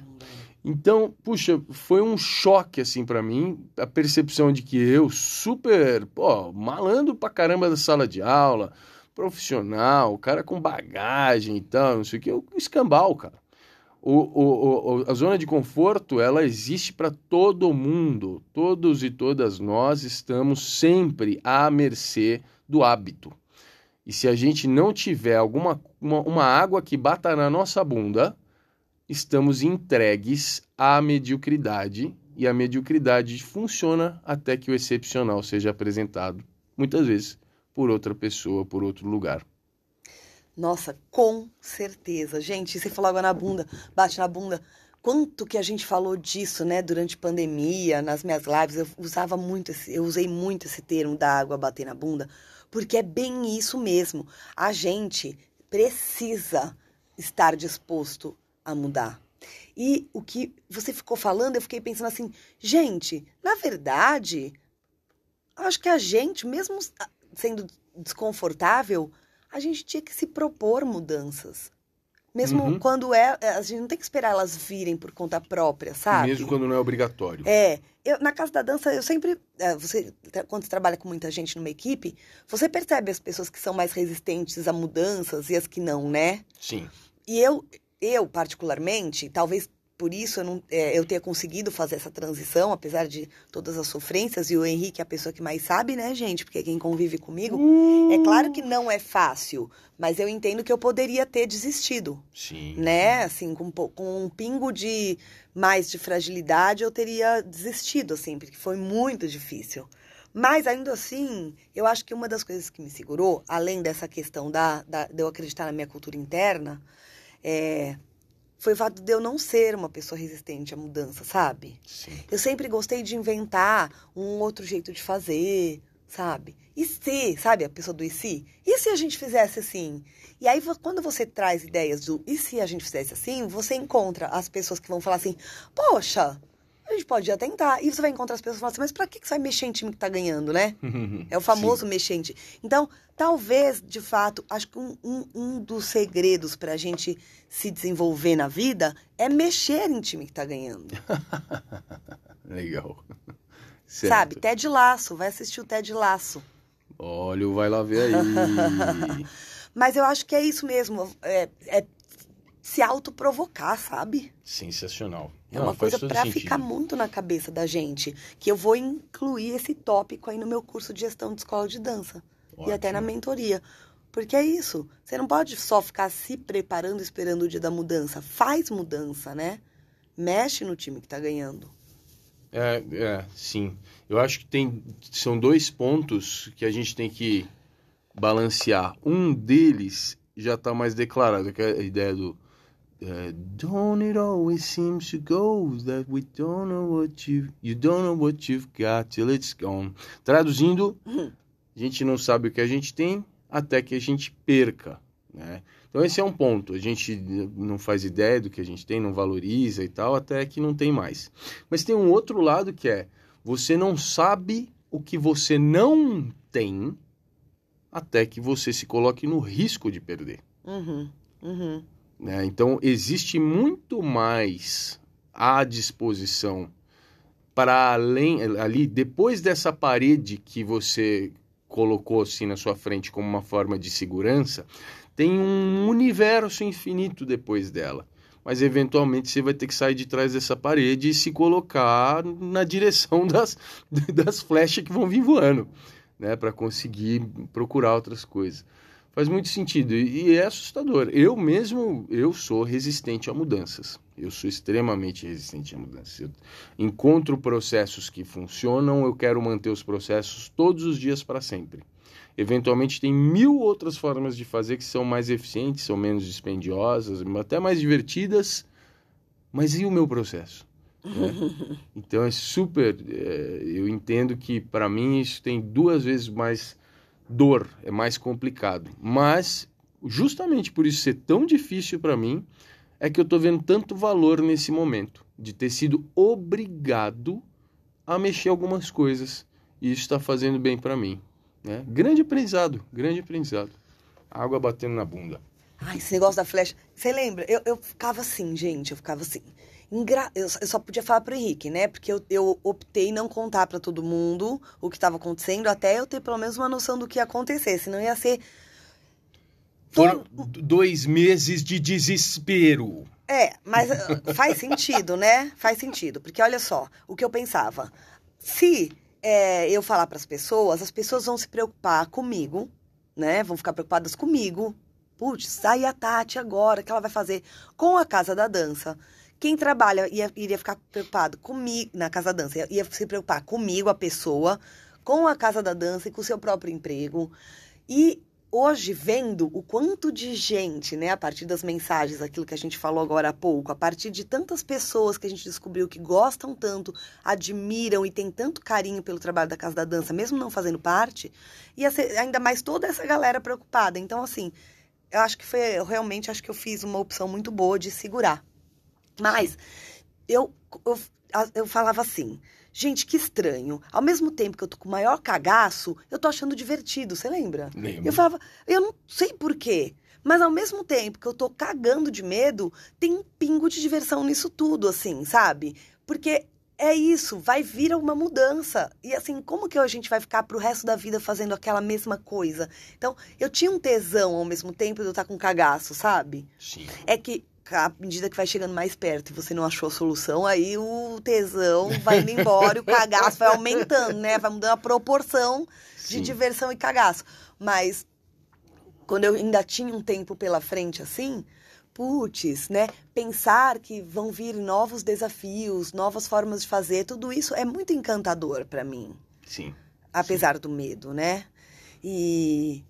Speaker 1: Então, puxa, foi um choque assim para mim, a percepção de que eu, super, pô, malandro pra caramba da sala de aula, profissional, cara com bagagem e tal, não sei o que, o escambau, cara. O, o, o, a zona de conforto, ela existe para todo mundo. Todos e todas nós estamos sempre à mercê do hábito. E se a gente não tiver alguma uma, uma água que bata na nossa bunda, estamos entregues à mediocridade e a mediocridade funciona até que o excepcional seja apresentado, muitas vezes por outra pessoa, por outro lugar.
Speaker 2: Nossa, com certeza. Gente, você falou água na bunda, bate na bunda. Quanto que a gente falou disso, né, durante pandemia, nas minhas lives, eu usava muito esse, eu usei muito esse termo da água bater na bunda, porque é bem isso mesmo. A gente precisa estar disposto a mudar. E o que você ficou falando, eu fiquei pensando assim, gente, na verdade, acho que a gente, mesmo sendo desconfortável, a gente tinha que se propor mudanças. Mesmo uhum. quando é. A gente não tem que esperar elas virem por conta própria, sabe?
Speaker 1: Mesmo quando não é obrigatório.
Speaker 2: É. Eu, na casa da dança, eu sempre. É, você, quando você trabalha com muita gente numa equipe, você percebe as pessoas que são mais resistentes a mudanças e as que não, né?
Speaker 1: Sim.
Speaker 2: E eu, eu, particularmente, talvez por isso eu, não, é, eu tenha conseguido fazer essa transição, apesar de todas as sofrências, e o Henrique é a pessoa que mais sabe, né, gente? Porque é quem convive comigo. É claro que não é fácil, mas eu entendo que eu poderia ter desistido.
Speaker 1: Sim.
Speaker 2: Né? Assim, com, com um pingo de mais de fragilidade, eu teria desistido, assim, porque foi muito difícil. Mas ainda assim, eu acho que uma das coisas que me segurou, além dessa questão da, da de eu acreditar na minha cultura interna, é, foi o fato de eu não ser uma pessoa resistente à mudança, sabe?
Speaker 1: Sim.
Speaker 2: Eu sempre gostei de inventar um outro jeito de fazer, sabe? E se, sabe, a pessoa do e se? E se a gente fizesse assim? E aí, quando você traz ideias do e se a gente fizesse assim, você encontra as pessoas que vão falar assim: poxa, a gente pode já tentar. E você vai encontrar as pessoas e falar assim, mas pra que você vai mexer em time que tá ganhando, né? é o famoso Sim. mexente. Então, talvez, de fato, acho que um, um, um dos segredos pra gente se desenvolver na vida é mexer em time que tá ganhando.
Speaker 1: Legal.
Speaker 2: Certo. Sabe, Ted Laço, vai assistir o Ted Laço.
Speaker 1: Olha, vai lá ver aí.
Speaker 2: Mas eu acho que é isso mesmo. É, é se autoprovocar, sabe?
Speaker 1: Sensacional.
Speaker 2: É uma coisa para ficar muito na cabeça da gente. Que eu vou incluir esse tópico aí no meu curso de gestão de escola de dança. Ótimo. E até na mentoria. Porque é isso. Você não pode só ficar se preparando, esperando o dia da mudança. Faz mudança, né? Mexe no time que tá ganhando.
Speaker 1: É, é, sim. Eu acho que tem, são dois pontos que a gente tem que balancear. Um deles já está mais declarado, que é a ideia do Uh, don't it always seems to go that we don't know what you you don't know what you've got till it's gone. Traduzindo, a gente não sabe o que a gente tem até que a gente perca. Né? Então esse é um ponto. A gente não faz ideia do que a gente tem, não valoriza e tal, até que não tem mais. Mas tem um outro lado que é você não sabe o que você não tem até que você se coloque no risco de perder.
Speaker 2: Uhum, uhum.
Speaker 1: Né? Então existe muito mais à disposição para além ali depois dessa parede que você colocou assim na sua frente como uma forma de segurança, tem um universo infinito depois dela. Mas eventualmente você vai ter que sair de trás dessa parede e se colocar na direção das, das flechas que vão vir voando, né? Para conseguir procurar outras coisas. Faz muito sentido e é assustador. Eu mesmo, eu sou resistente a mudanças. Eu sou extremamente resistente a mudanças. Eu encontro processos que funcionam, eu quero manter os processos todos os dias para sempre. Eventualmente tem mil outras formas de fazer que são mais eficientes, são menos dispendiosas, até mais divertidas. Mas e o meu processo? Né? Então é super. É, eu entendo que para mim isso tem duas vezes mais dor, é mais complicado. Mas justamente por isso ser tão difícil para mim é que eu estou vendo tanto valor nesse momento de ter sido obrigado a mexer algumas coisas e isso está fazendo bem para mim. Né? Grande aprendizado, grande aprendizado. Água batendo na bunda.
Speaker 2: Ai, esse negócio da flecha. Você lembra? Eu, eu ficava assim, gente, eu ficava assim. Engra... Eu, só podia falar pro Henrique, né? Porque eu, eu optei não contar para todo mundo o que estava acontecendo, até eu ter pelo menos uma noção do que ia acontecer. Senão ia ser.
Speaker 1: Foram dois meses de desespero.
Speaker 2: É, mas uh, faz sentido, né? Faz sentido. Porque olha só, o que eu pensava. Se é, eu falar para as pessoas, as pessoas vão se preocupar comigo, né? Vão ficar preocupadas comigo. Putz, aí a Tati agora, o que ela vai fazer com a Casa da Dança? Quem trabalha ia, iria ficar preocupado comigo, na Casa da Dança, ia, ia se preocupar comigo, a pessoa, com a Casa da Dança e com o seu próprio emprego. E hoje vendo o quanto de gente, né, a partir das mensagens, aquilo que a gente falou agora há pouco, a partir de tantas pessoas que a gente descobriu que gostam tanto, admiram e têm tanto carinho pelo trabalho da Casa da Dança, mesmo não fazendo parte, e ainda mais toda essa galera preocupada. Então, assim, eu acho que foi, eu realmente acho que eu fiz uma opção muito boa de segurar. Mas eu, eu, eu falava assim, Gente, que estranho. Ao mesmo tempo que eu tô com o maior cagaço, eu tô achando divertido, você lembra?
Speaker 1: Lembro.
Speaker 2: Eu falava, eu não sei porquê. Mas ao mesmo tempo que eu tô cagando de medo, tem um pingo de diversão nisso tudo, assim, sabe? Porque é isso, vai vir uma mudança. E assim, como que a gente vai ficar pro resto da vida fazendo aquela mesma coisa? Então, eu tinha um tesão ao mesmo tempo de eu estar com cagaço, sabe?
Speaker 1: Sim.
Speaker 2: É que à medida que vai chegando mais perto e você não achou a solução, aí o tesão vai indo embora e o cagaço vai aumentando, né? Vai mudando a proporção de
Speaker 1: Sim.
Speaker 2: diversão e cagaço. Mas quando eu ainda tinha um tempo pela frente assim, putz, né? Pensar que vão vir novos desafios, novas formas de fazer, tudo isso é muito encantador para mim.
Speaker 1: Sim.
Speaker 2: Apesar Sim. do medo, né? E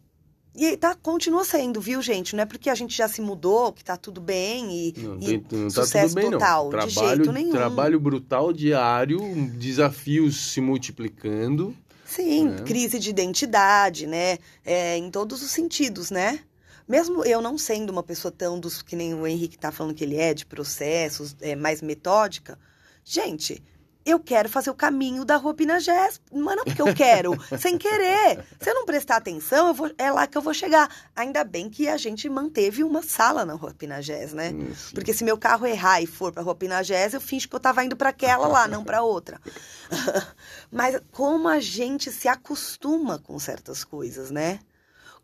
Speaker 2: e tá, continua sendo, viu, gente? Não é porque a gente já se mudou que tá tudo bem e,
Speaker 1: Não,
Speaker 2: e
Speaker 1: não tá
Speaker 2: sucesso
Speaker 1: tudo bem, não.
Speaker 2: total.
Speaker 1: Trabalho,
Speaker 2: de jeito nenhum.
Speaker 1: Trabalho brutal diário, desafios se multiplicando.
Speaker 2: Sim,
Speaker 1: né?
Speaker 2: crise de identidade, né? É, em todos os sentidos, né? Mesmo eu não sendo uma pessoa tão dos que nem o Henrique tá falando que ele é, de processos, é, mais metódica, gente, eu quero fazer o caminho da Rua Pinagés. Mas não porque eu quero, sem querer. Se eu não prestar atenção, vou, é lá que eu vou chegar. Ainda bem que a gente manteve uma sala na Rua Pinagés, né?
Speaker 1: Sim.
Speaker 2: Porque se meu carro errar e for pra Rua Pinagés, eu finjo que eu tava indo para aquela lá, não para outra. Mas como a gente se acostuma com certas coisas, né?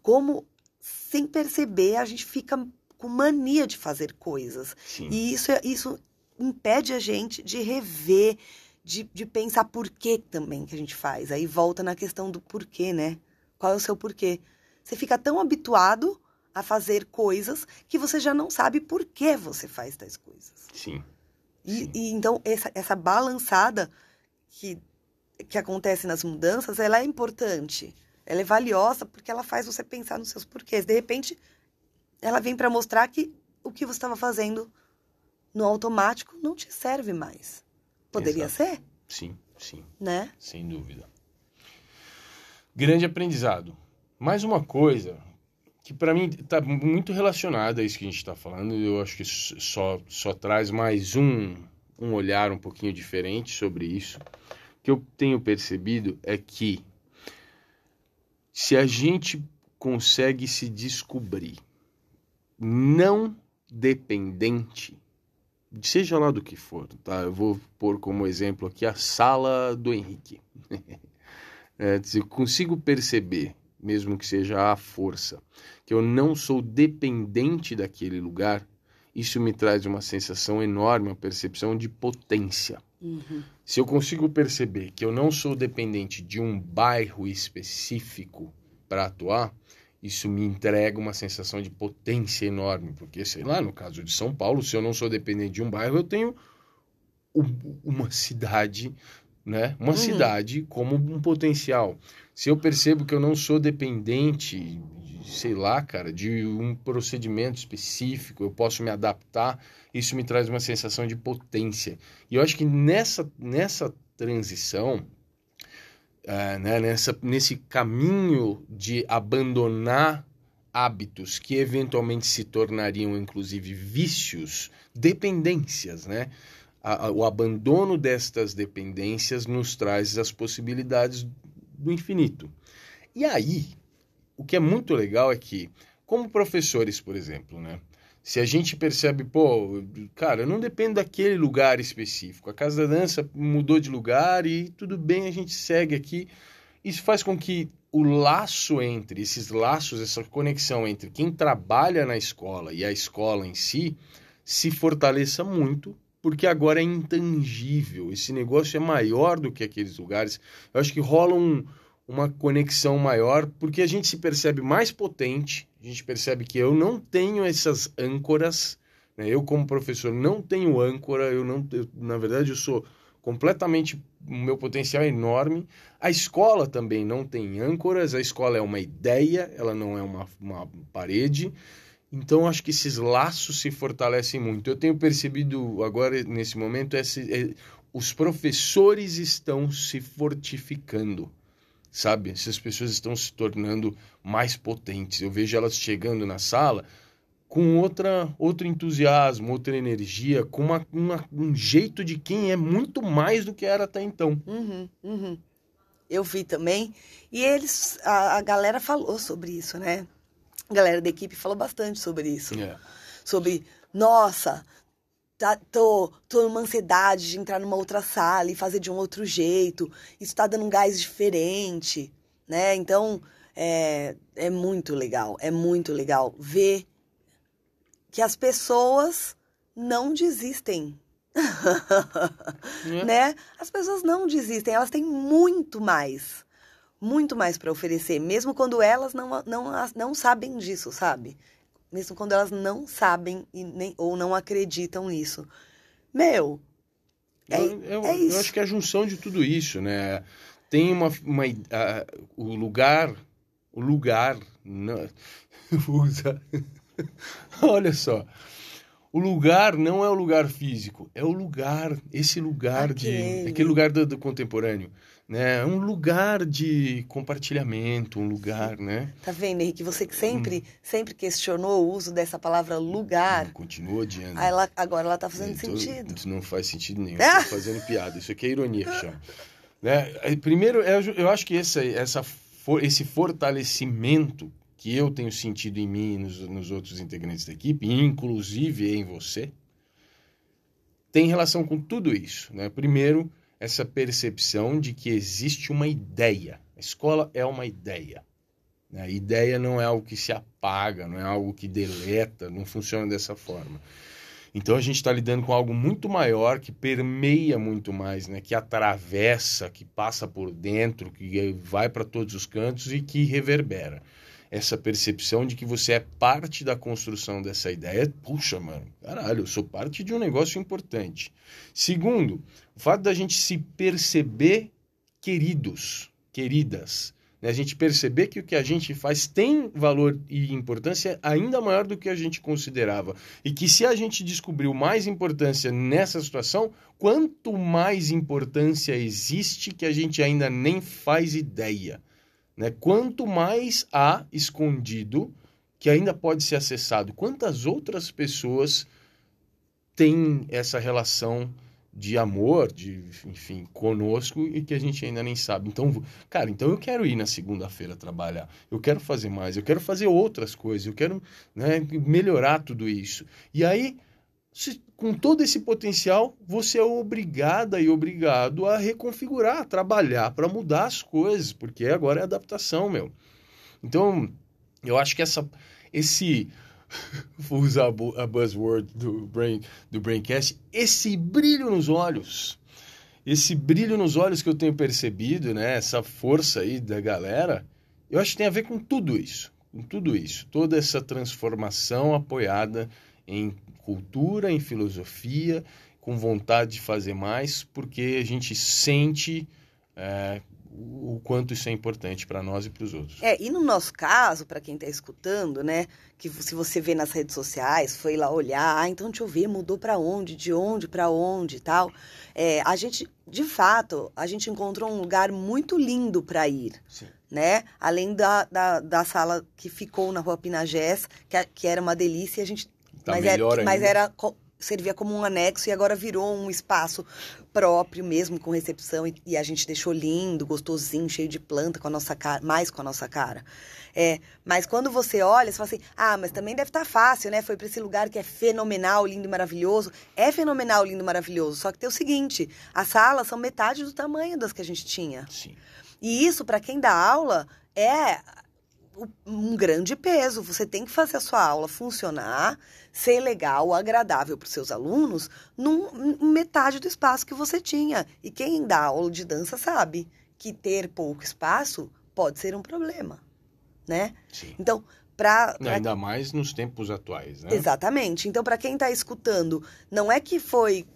Speaker 2: Como, sem perceber, a gente fica com mania de fazer coisas.
Speaker 1: Sim.
Speaker 2: E isso, é- isso impede a gente de rever, de, de pensar por que também que a gente faz. Aí volta na questão do porquê, né? Qual é o seu porquê? Você fica tão habituado a fazer coisas que você já não sabe por que você faz tais coisas.
Speaker 1: Sim.
Speaker 2: E,
Speaker 1: Sim.
Speaker 2: e então essa, essa balançada que, que acontece nas mudanças, ela é importante. Ela é valiosa porque ela faz você pensar nos seus porquês. De repente, ela vem para mostrar que o que você estava fazendo no automático não te serve mais. Poderia
Speaker 1: Exato.
Speaker 2: ser,
Speaker 1: Sim, sim,
Speaker 2: né?
Speaker 1: sem dúvida. Grande aprendizado. Mais uma coisa que para mim está muito relacionada a isso que a gente está falando. Eu acho que só, só traz mais um, um olhar um pouquinho diferente sobre isso. O que eu tenho percebido é que se a gente consegue se descobrir não dependente, seja lá do que for, tá? Eu vou pôr como exemplo aqui a sala do Henrique. é, eu consigo perceber mesmo que seja à força, que eu não sou dependente daquele lugar, isso me traz uma sensação enorme, uma percepção de potência. Uhum. Se eu consigo perceber que eu não sou dependente de um bairro específico para atuar, isso me entrega uma sensação de potência enorme, porque sei lá, no caso de São Paulo, se eu não sou dependente de um bairro, eu tenho uma cidade né? Uma uhum. cidade como um potencial. Se eu percebo que eu não sou dependente, sei lá, cara, de um procedimento específico, eu posso me adaptar, isso me traz uma sensação de potência. E eu acho que nessa, nessa transição, uh, né, nessa, nesse caminho de abandonar hábitos que eventualmente se tornariam, inclusive, vícios, dependências, né? a, o abandono destas dependências nos traz as possibilidades do infinito. E aí, o que é muito legal é que, como professores, por exemplo, né? Se a gente percebe, pô, cara, não dependo daquele lugar específico. A Casa da Dança mudou de lugar e tudo bem, a gente segue aqui. Isso faz com que o laço entre, esses laços, essa conexão entre quem trabalha na escola e a escola em si, se fortaleça muito porque agora é intangível. Esse negócio é maior do que aqueles lugares. Eu acho que rola um, uma conexão maior, porque a gente se percebe mais potente, a gente percebe que eu não tenho essas âncoras, né? eu como professor não tenho âncora, eu não, eu, na verdade eu sou completamente, o meu potencial é enorme. A escola também não tem âncoras, a escola é uma ideia, ela não é uma, uma parede. Então, acho que esses laços se fortalecem muito. Eu tenho percebido agora, nesse momento, esse, é, os professores estão se fortificando, sabe? Essas pessoas estão se tornando mais potentes. Eu vejo elas chegando na sala com outra, outro entusiasmo, outra energia, com uma, uma, um jeito de quem é muito mais do que era até então.
Speaker 2: Uhum, uhum. Eu vi também. E eles, a, a galera falou sobre isso, né? a galera da equipe falou bastante sobre isso.
Speaker 1: É.
Speaker 2: Sobre, nossa, tá, tô, tô numa ansiedade de entrar numa outra sala e fazer de um outro jeito. Isso tá dando um gás diferente, né? Então, é, é muito legal, é muito legal ver que as pessoas não desistem. yeah. né? As pessoas não desistem, elas têm muito mais muito mais para oferecer, mesmo quando elas não, não, não sabem disso, sabe? Mesmo quando elas não sabem e nem, ou não acreditam nisso. Meu, é, eu, é
Speaker 1: isso. Eu acho que é a junção de tudo isso, né? Tem uma... uma uh, o lugar... O lugar... Não, usa... Olha só. O lugar não é o lugar físico, é o lugar, esse lugar aquele. de. Aquele lugar do, do contemporâneo né? Um lugar de compartilhamento, um lugar, né?
Speaker 2: Tá vendo, Henrique? Você que sempre, hum. sempre questionou o uso dessa palavra lugar.
Speaker 1: Continua odiando.
Speaker 2: Ela, agora ela tá fazendo então, sentido.
Speaker 1: Isso não faz sentido nenhum. Ah! Tô fazendo piada. Isso aqui é ironia chama. Né? Primeiro, eu acho que essa, essa, esse fortalecimento que eu tenho sentido em mim e nos, nos outros integrantes da equipe, inclusive em você, tem relação com tudo isso. Né? Primeiro, essa percepção de que existe uma ideia. A escola é uma ideia. Né? A ideia não é algo que se apaga, não é algo que deleta, não funciona dessa forma. Então a gente está lidando com algo muito maior, que permeia muito mais, né? que atravessa, que passa por dentro, que vai para todos os cantos e que reverbera essa percepção de que você é parte da construção dessa ideia. Puxa, mano, caralho, eu sou parte de um negócio importante. Segundo, o fato da gente se perceber queridos, queridas. Né? A gente perceber que o que a gente faz tem valor e importância ainda maior do que a gente considerava. E que se a gente descobriu mais importância nessa situação, quanto mais importância existe que a gente ainda nem faz ideia. Né? Quanto mais há escondido que ainda pode ser acessado. Quantas outras pessoas têm essa relação de amor, de, enfim, conosco e que a gente ainda nem sabe. Então, cara, então eu quero ir na segunda-feira trabalhar. Eu quero fazer mais, eu quero fazer outras coisas, eu quero né, melhorar tudo isso. E aí, se, com todo esse potencial, você é obrigada e obrigado a reconfigurar, a trabalhar para mudar as coisas, porque agora é adaptação, meu. Então, eu acho que essa esse vou usar a buzzword do, brain, do Braincast, esse brilho nos olhos, esse brilho nos olhos que eu tenho percebido, né, essa força aí da galera, eu acho que tem a ver com tudo isso, com tudo isso, toda essa transformação apoiada em cultura, em filosofia, com vontade de fazer mais, porque a gente sente é, o quanto isso é importante para nós e para os outros.
Speaker 2: É, e no nosso caso, para quem está escutando, né, que se você vê nas redes sociais, foi lá olhar, ah, então deixa eu ver, mudou para onde, de onde para onde e tal. É, a gente, de fato, a gente encontrou um lugar muito lindo para ir. Sim. Né? Além da, da, da, sala que ficou na rua Pinagés, que, que era uma delícia, a gente.
Speaker 1: Tá
Speaker 2: mas,
Speaker 1: é,
Speaker 2: mas era servia como um anexo e agora virou um espaço próprio mesmo, com recepção, e, e, a gente deixou lindo, gostosinho, cheio de planta, com a nossa cara, mais com a nossa cara. É, mas quando você olha, você fala assim, ah, mas também deve estar tá fácil, né? Foi para esse lugar que é fenomenal, lindo e maravilhoso. É fenomenal, lindo e maravilhoso, só que tem o seguinte, as salas são metade do tamanho das que a gente tinha.
Speaker 1: Sim.
Speaker 2: E isso, para quem dá aula, é um grande peso. Você tem que fazer a sua aula funcionar, ser legal, agradável para os seus alunos, num, metade do espaço que você tinha. E quem dá aula de dança sabe que ter pouco espaço pode ser um problema, né?
Speaker 1: Sim.
Speaker 2: Então, para
Speaker 1: ainda mais nos tempos atuais, né?
Speaker 2: Exatamente. Então, para quem está escutando, não é que foi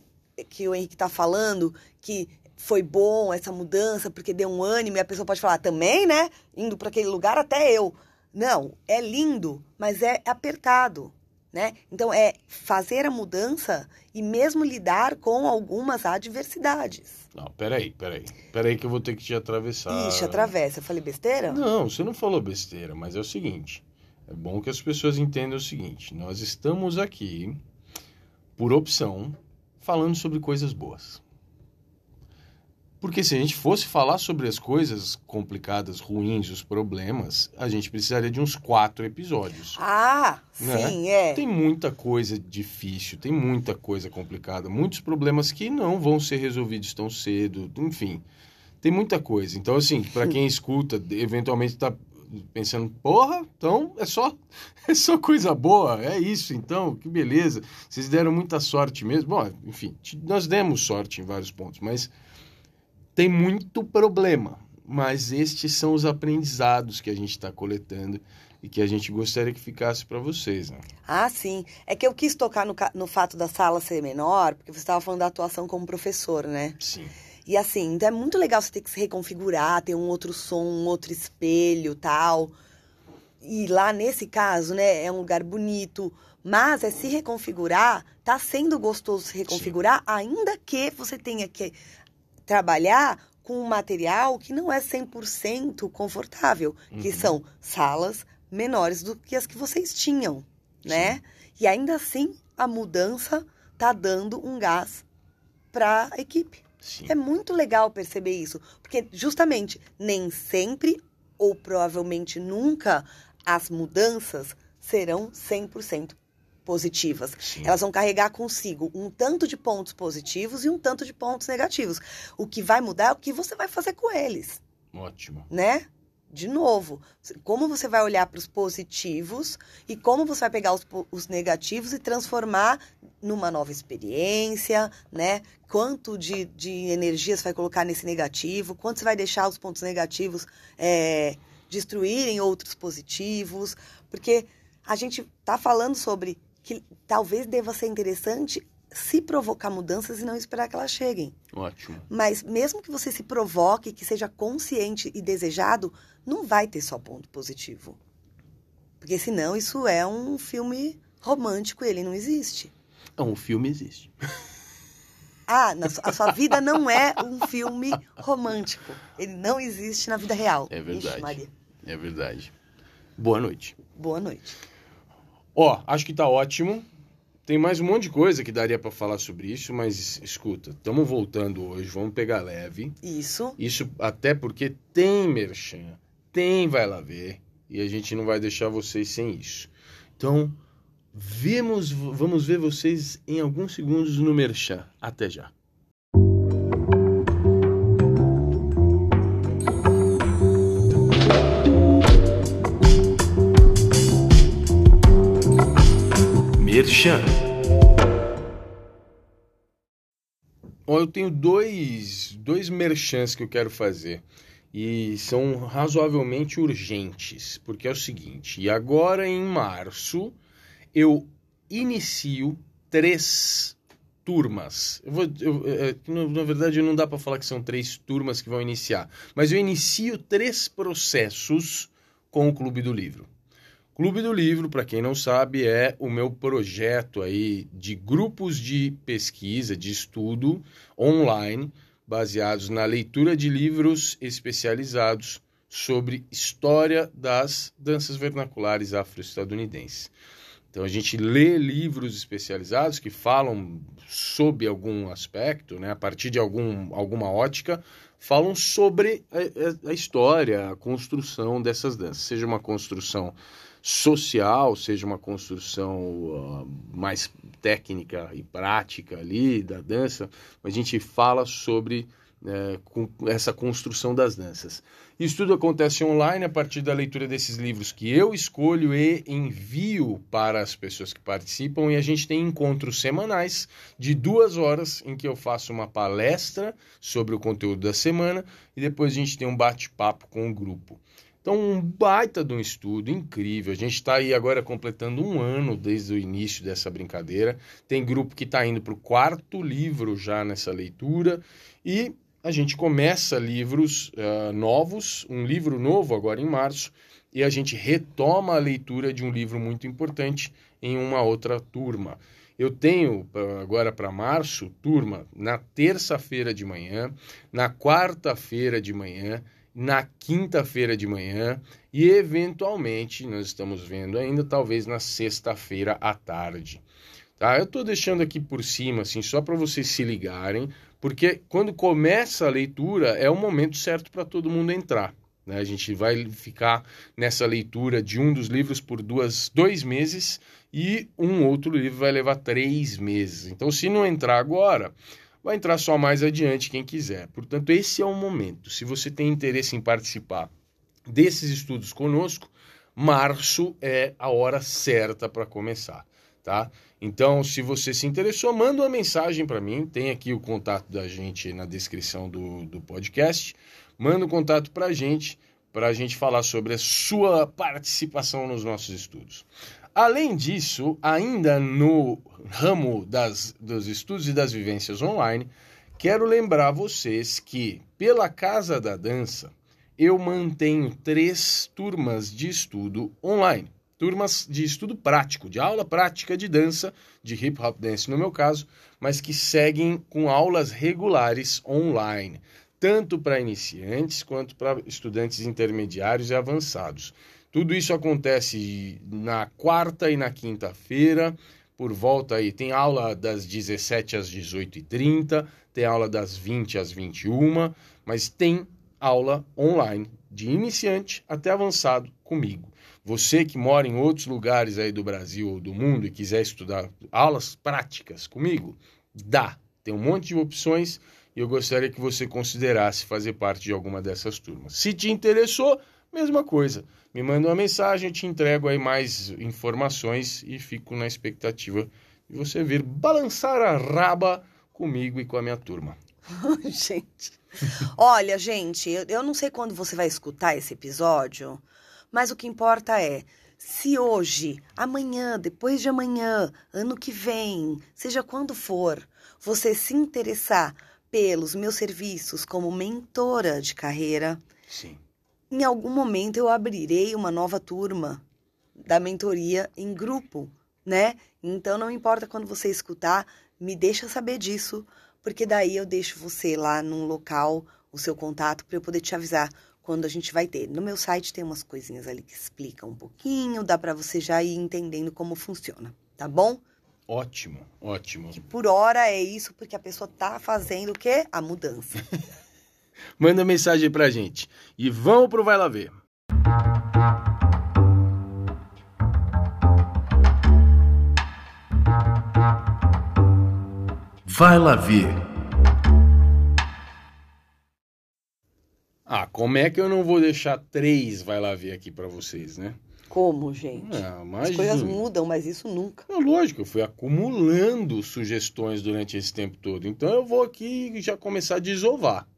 Speaker 2: que o Henrique está falando que foi bom essa mudança porque deu um ânimo e a pessoa pode falar também, né? Indo para aquele lugar até eu. Não, é lindo, mas é apertado, né? Então é fazer a mudança e mesmo lidar com algumas adversidades.
Speaker 1: Não, peraí, peraí. Peraí que eu vou ter que te atravessar.
Speaker 2: Ixi, atravessa. Eu falei besteira?
Speaker 1: Não, você não falou besteira, mas é o seguinte. É bom que as pessoas entendam o seguinte. Nós estamos aqui, por opção, falando sobre coisas boas. Porque se a gente fosse falar sobre as coisas complicadas, ruins, os problemas, a gente precisaria de uns quatro episódios.
Speaker 2: Ah, né? sim, é.
Speaker 1: Tem muita coisa difícil, tem muita coisa complicada, muitos problemas que não vão ser resolvidos tão cedo, enfim. Tem muita coisa. Então, assim, para quem escuta, eventualmente está pensando, porra, então é só, é só coisa boa, é isso, então, que beleza. Vocês deram muita sorte mesmo. Bom, enfim, nós demos sorte em vários pontos, mas tem muito problema, mas estes são os aprendizados que a gente está coletando e que a gente gostaria que ficasse para vocês. Né?
Speaker 2: Ah, sim. É que eu quis tocar no, no fato da sala ser menor, porque você estava falando da atuação como professor, né?
Speaker 1: Sim.
Speaker 2: E assim, então é muito legal você ter que se reconfigurar, ter um outro som, um outro espelho tal. E lá nesse caso, né, é um lugar bonito, mas é se reconfigurar, tá sendo gostoso se reconfigurar, Sim. ainda que você tenha que trabalhar com um material que não é 100% confortável, uhum. que são salas menores do que as que vocês tinham, né? Sim. E ainda assim, a mudança tá dando um gás para a equipe.
Speaker 1: Sim.
Speaker 2: É muito legal perceber isso, porque justamente nem sempre ou provavelmente nunca as mudanças serão 100% positivas.
Speaker 1: Sim.
Speaker 2: Elas vão carregar consigo um tanto de pontos positivos e um tanto de pontos negativos. O que vai mudar é o que você vai fazer com eles.
Speaker 1: Ótimo.
Speaker 2: Né? De novo, como você vai olhar para os positivos e como você vai pegar os, os, negativos e transformar numa nova experiência, né? Quanto de, de energia você vai colocar nesse negativo, quanto você vai deixar os pontos negativos é, destruírem outros positivos, porque a gente está falando sobre que talvez deva ser interessante se provocar mudanças e não esperar que elas cheguem.
Speaker 1: Ótimo.
Speaker 2: Mas mesmo que você se provoque, que seja consciente e desejado, não vai ter só ponto positivo. Porque senão isso é um filme romântico e ele não existe.
Speaker 1: Não, o filme existe.
Speaker 2: Ah, a sua vida não é um filme romântico. Ele não existe na vida real.
Speaker 1: É verdade. Ixi, Maria. É verdade. Boa noite.
Speaker 2: Boa noite.
Speaker 1: Ó, acho que tá ótimo. Tem mais um monte de coisa que daria para falar sobre isso, mas escuta, estamos voltando hoje, vamos pegar leve.
Speaker 2: Isso.
Speaker 1: Isso até porque tem merchan, tem vai lá ver, e a gente não vai deixar vocês sem isso. Então, vemos, vamos ver vocês em alguns segundos no merchan. Até já. Merchan. Ó, eu tenho dois, dois merchans que eu quero fazer e são razoavelmente urgentes, porque é o seguinte: e agora em março eu inicio três turmas. Eu vou, eu, é, na verdade, não dá para falar que são três turmas que vão iniciar, mas eu inicio três processos com o Clube do Livro. Clube do Livro, para quem não sabe, é o meu projeto aí de grupos de pesquisa, de estudo online, baseados na leitura de livros especializados sobre história das danças vernaculares afro-estadunidenses. Então a gente lê livros especializados que falam sobre algum aspecto, né, a partir de algum, alguma ótica, falam sobre a, a história, a construção dessas danças, seja uma construção social, seja uma construção uh, mais técnica e prática ali da dança, a gente fala sobre é, com essa construção das danças. Isso tudo acontece online a partir da leitura desses livros que eu escolho e envio para as pessoas que participam, e a gente tem encontros semanais de duas horas em que eu faço uma palestra sobre o conteúdo da semana e depois a gente tem um bate-papo com o grupo. Então, um baita de um estudo incrível. A gente está aí agora completando um ano desde o início dessa brincadeira. Tem grupo que está indo para o quarto livro já nessa leitura. E a gente começa livros uh, novos, um livro novo agora em março, e a gente retoma a leitura de um livro muito importante em uma outra turma. Eu tenho agora para março, turma, na terça-feira de manhã, na quarta-feira de manhã na quinta-feira de manhã e, eventualmente, nós estamos vendo ainda, talvez na sexta-feira à tarde. Tá? Eu estou deixando aqui por cima, assim, só para vocês se ligarem, porque quando começa a leitura é o momento certo para todo mundo entrar. Né? A gente vai ficar nessa leitura de um dos livros por duas, dois meses e um outro livro vai levar três meses. Então, se não entrar agora, vai entrar só mais adiante quem quiser. Portanto, esse é o momento. Se você tem interesse em participar desses estudos conosco, março é a hora certa para começar, tá? Então, se você se interessou, manda uma mensagem para mim. Tem aqui o contato da gente na descrição do, do podcast. Manda um contato para a gente, para a gente falar sobre a sua participação nos nossos estudos. Além disso, ainda no ramo das, dos estudos e das vivências online, quero lembrar vocês que, pela Casa da Dança, eu mantenho três turmas de estudo online. Turmas de estudo prático, de aula prática de dança, de hip hop dance no meu caso, mas que seguem com aulas regulares online, tanto para iniciantes quanto para estudantes intermediários e avançados. Tudo isso acontece na quarta e na quinta-feira, por volta aí. Tem aula das 17 às 18h30, tem aula das 20 às 21 mas tem aula online, de iniciante até avançado comigo. Você que mora em outros lugares aí do Brasil ou do mundo e quiser estudar aulas práticas comigo, dá. Tem um monte de opções e eu gostaria que você considerasse fazer parte de alguma dessas turmas. Se te interessou, mesma coisa me manda uma mensagem, eu te entrego aí mais informações e fico na expectativa de você vir balançar a raba comigo e com a minha turma.
Speaker 2: gente, olha, gente, eu, eu não sei quando você vai escutar esse episódio, mas o que importa é se hoje, amanhã, depois de amanhã, ano que vem, seja quando for, você se interessar pelos meus serviços como mentora de carreira,
Speaker 1: Sim
Speaker 2: em algum momento eu abrirei uma nova turma da mentoria em grupo, né? Então não importa quando você escutar, me deixa saber disso, porque daí eu deixo você lá num local, o seu contato, para eu poder te avisar quando a gente vai ter. No meu site tem umas coisinhas ali que explicam um pouquinho, dá para você já ir entendendo como funciona, tá bom?
Speaker 1: Ótimo, ótimo.
Speaker 2: Que por hora é isso, porque a pessoa tá fazendo o quê? A mudança.
Speaker 1: Manda mensagem pra gente. E vamos pro Vai Lá Ver. Vai Lá Ver. Ah, como é que eu não vou deixar três Vai Lá Ver aqui pra vocês, né?
Speaker 2: Como, gente?
Speaker 1: Ah,
Speaker 2: As coisas mudam, mas isso nunca.
Speaker 1: É lógico, eu fui acumulando sugestões durante esse tempo todo. Então eu vou aqui já começar a desovar.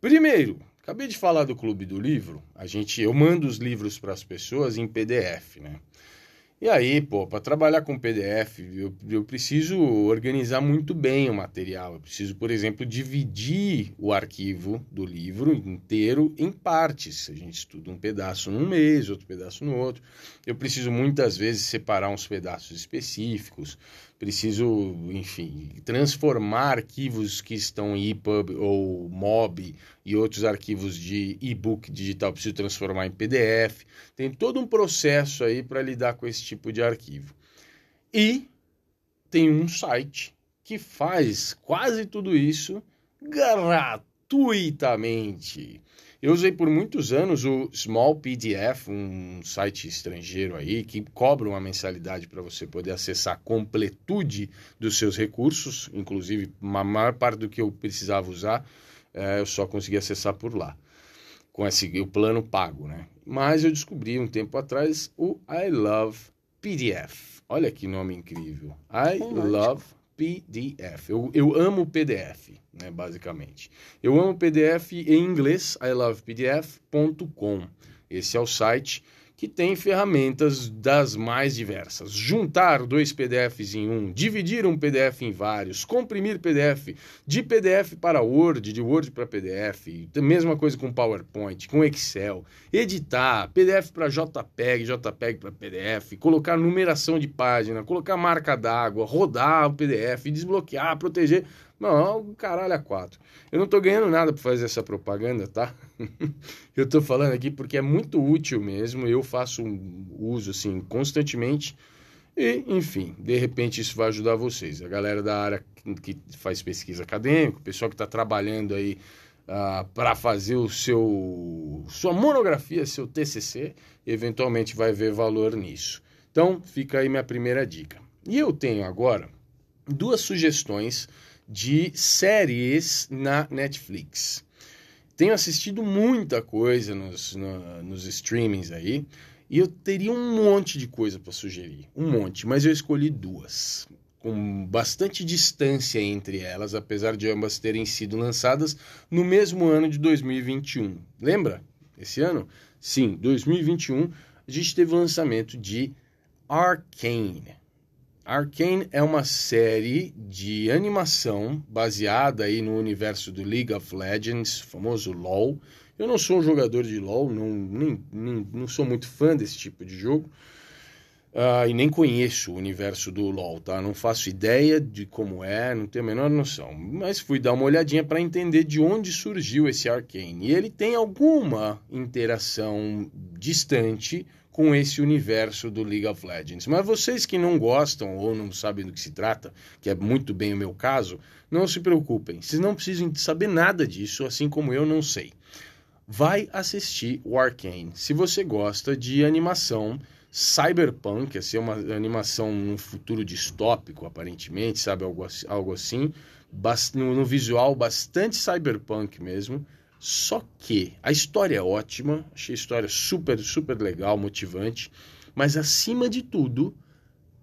Speaker 1: Primeiro, acabei de falar do Clube do Livro. A gente, eu mando os livros para as pessoas em PDF, né? E aí, pô, para trabalhar com PDF, eu, eu preciso organizar muito bem o material. Eu preciso, por exemplo, dividir o arquivo do livro inteiro em partes. A gente estuda um pedaço num mês, outro pedaço no outro. Eu preciso muitas vezes separar uns pedaços específicos preciso, enfim, transformar arquivos que estão em EPUB ou MOB e outros arquivos de e-book digital, preciso transformar em PDF. Tem todo um processo aí para lidar com esse tipo de arquivo. E tem um site que faz quase tudo isso gratuitamente. Eu usei por muitos anos o Small PDF, um site estrangeiro aí, que cobra uma mensalidade para você poder acessar a completude dos seus recursos, inclusive a maior parte do que eu precisava usar, é, eu só consegui acessar por lá, com esse, o plano pago, né? Mas eu descobri um tempo atrás o I Love PDF. Olha que nome incrível. I Love PDF. Eu, eu amo PDF, né, basicamente. Eu amo PDF em inglês, ilovepdf.com. Esse é o site que tem ferramentas das mais diversas. Juntar dois PDFs em um, dividir um PDF em vários, comprimir PDF, de PDF para Word, de Word para PDF, mesma coisa com PowerPoint, com Excel, editar, PDF para JPEG, JPEG para PDF, colocar numeração de página, colocar marca d'água, rodar o PDF, desbloquear, proteger. Não, caralho a quatro. Eu não tô ganhando nada para fazer essa propaganda, tá? eu tô falando aqui porque é muito útil mesmo. Eu faço um uso assim constantemente. E, enfim, de repente isso vai ajudar vocês. A galera da área que faz pesquisa acadêmica, o pessoal que está trabalhando aí ah, para fazer o seu sua monografia, seu TCC, eventualmente vai ver valor nisso. Então, fica aí minha primeira dica. E eu tenho agora duas sugestões de séries na Netflix. Tenho assistido muita coisa nos, no, nos streamings aí e eu teria um monte de coisa para sugerir, um monte, mas eu escolhi duas, com bastante distância entre elas, apesar de ambas terem sido lançadas no mesmo ano de 2021. Lembra? Esse ano? Sim, 2021, a gente teve o lançamento de Arcane. Arcane é uma série de animação baseada aí no universo do League of Legends, famoso LoL. Eu não sou um jogador de LoL, não, nem, nem não sou muito fã desse tipo de jogo. Uh, e nem conheço o universo do LoL, tá? Não faço ideia de como é, não tenho a menor noção. Mas fui dar uma olhadinha para entender de onde surgiu esse Arcane. E ele tem alguma interação distante com esse universo do League of Legends. Mas vocês que não gostam ou não sabem do que se trata, que é muito bem o meu caso, não se preocupem. Vocês não precisam saber nada disso, assim como eu não sei. Vai assistir o Arcane. Se você gosta de animação cyberpunk, assim, uma animação num futuro distópico, aparentemente, sabe, algo, algo assim, no, no visual bastante cyberpunk mesmo, só que a história é ótima, achei a história super, super legal, motivante, mas acima de tudo,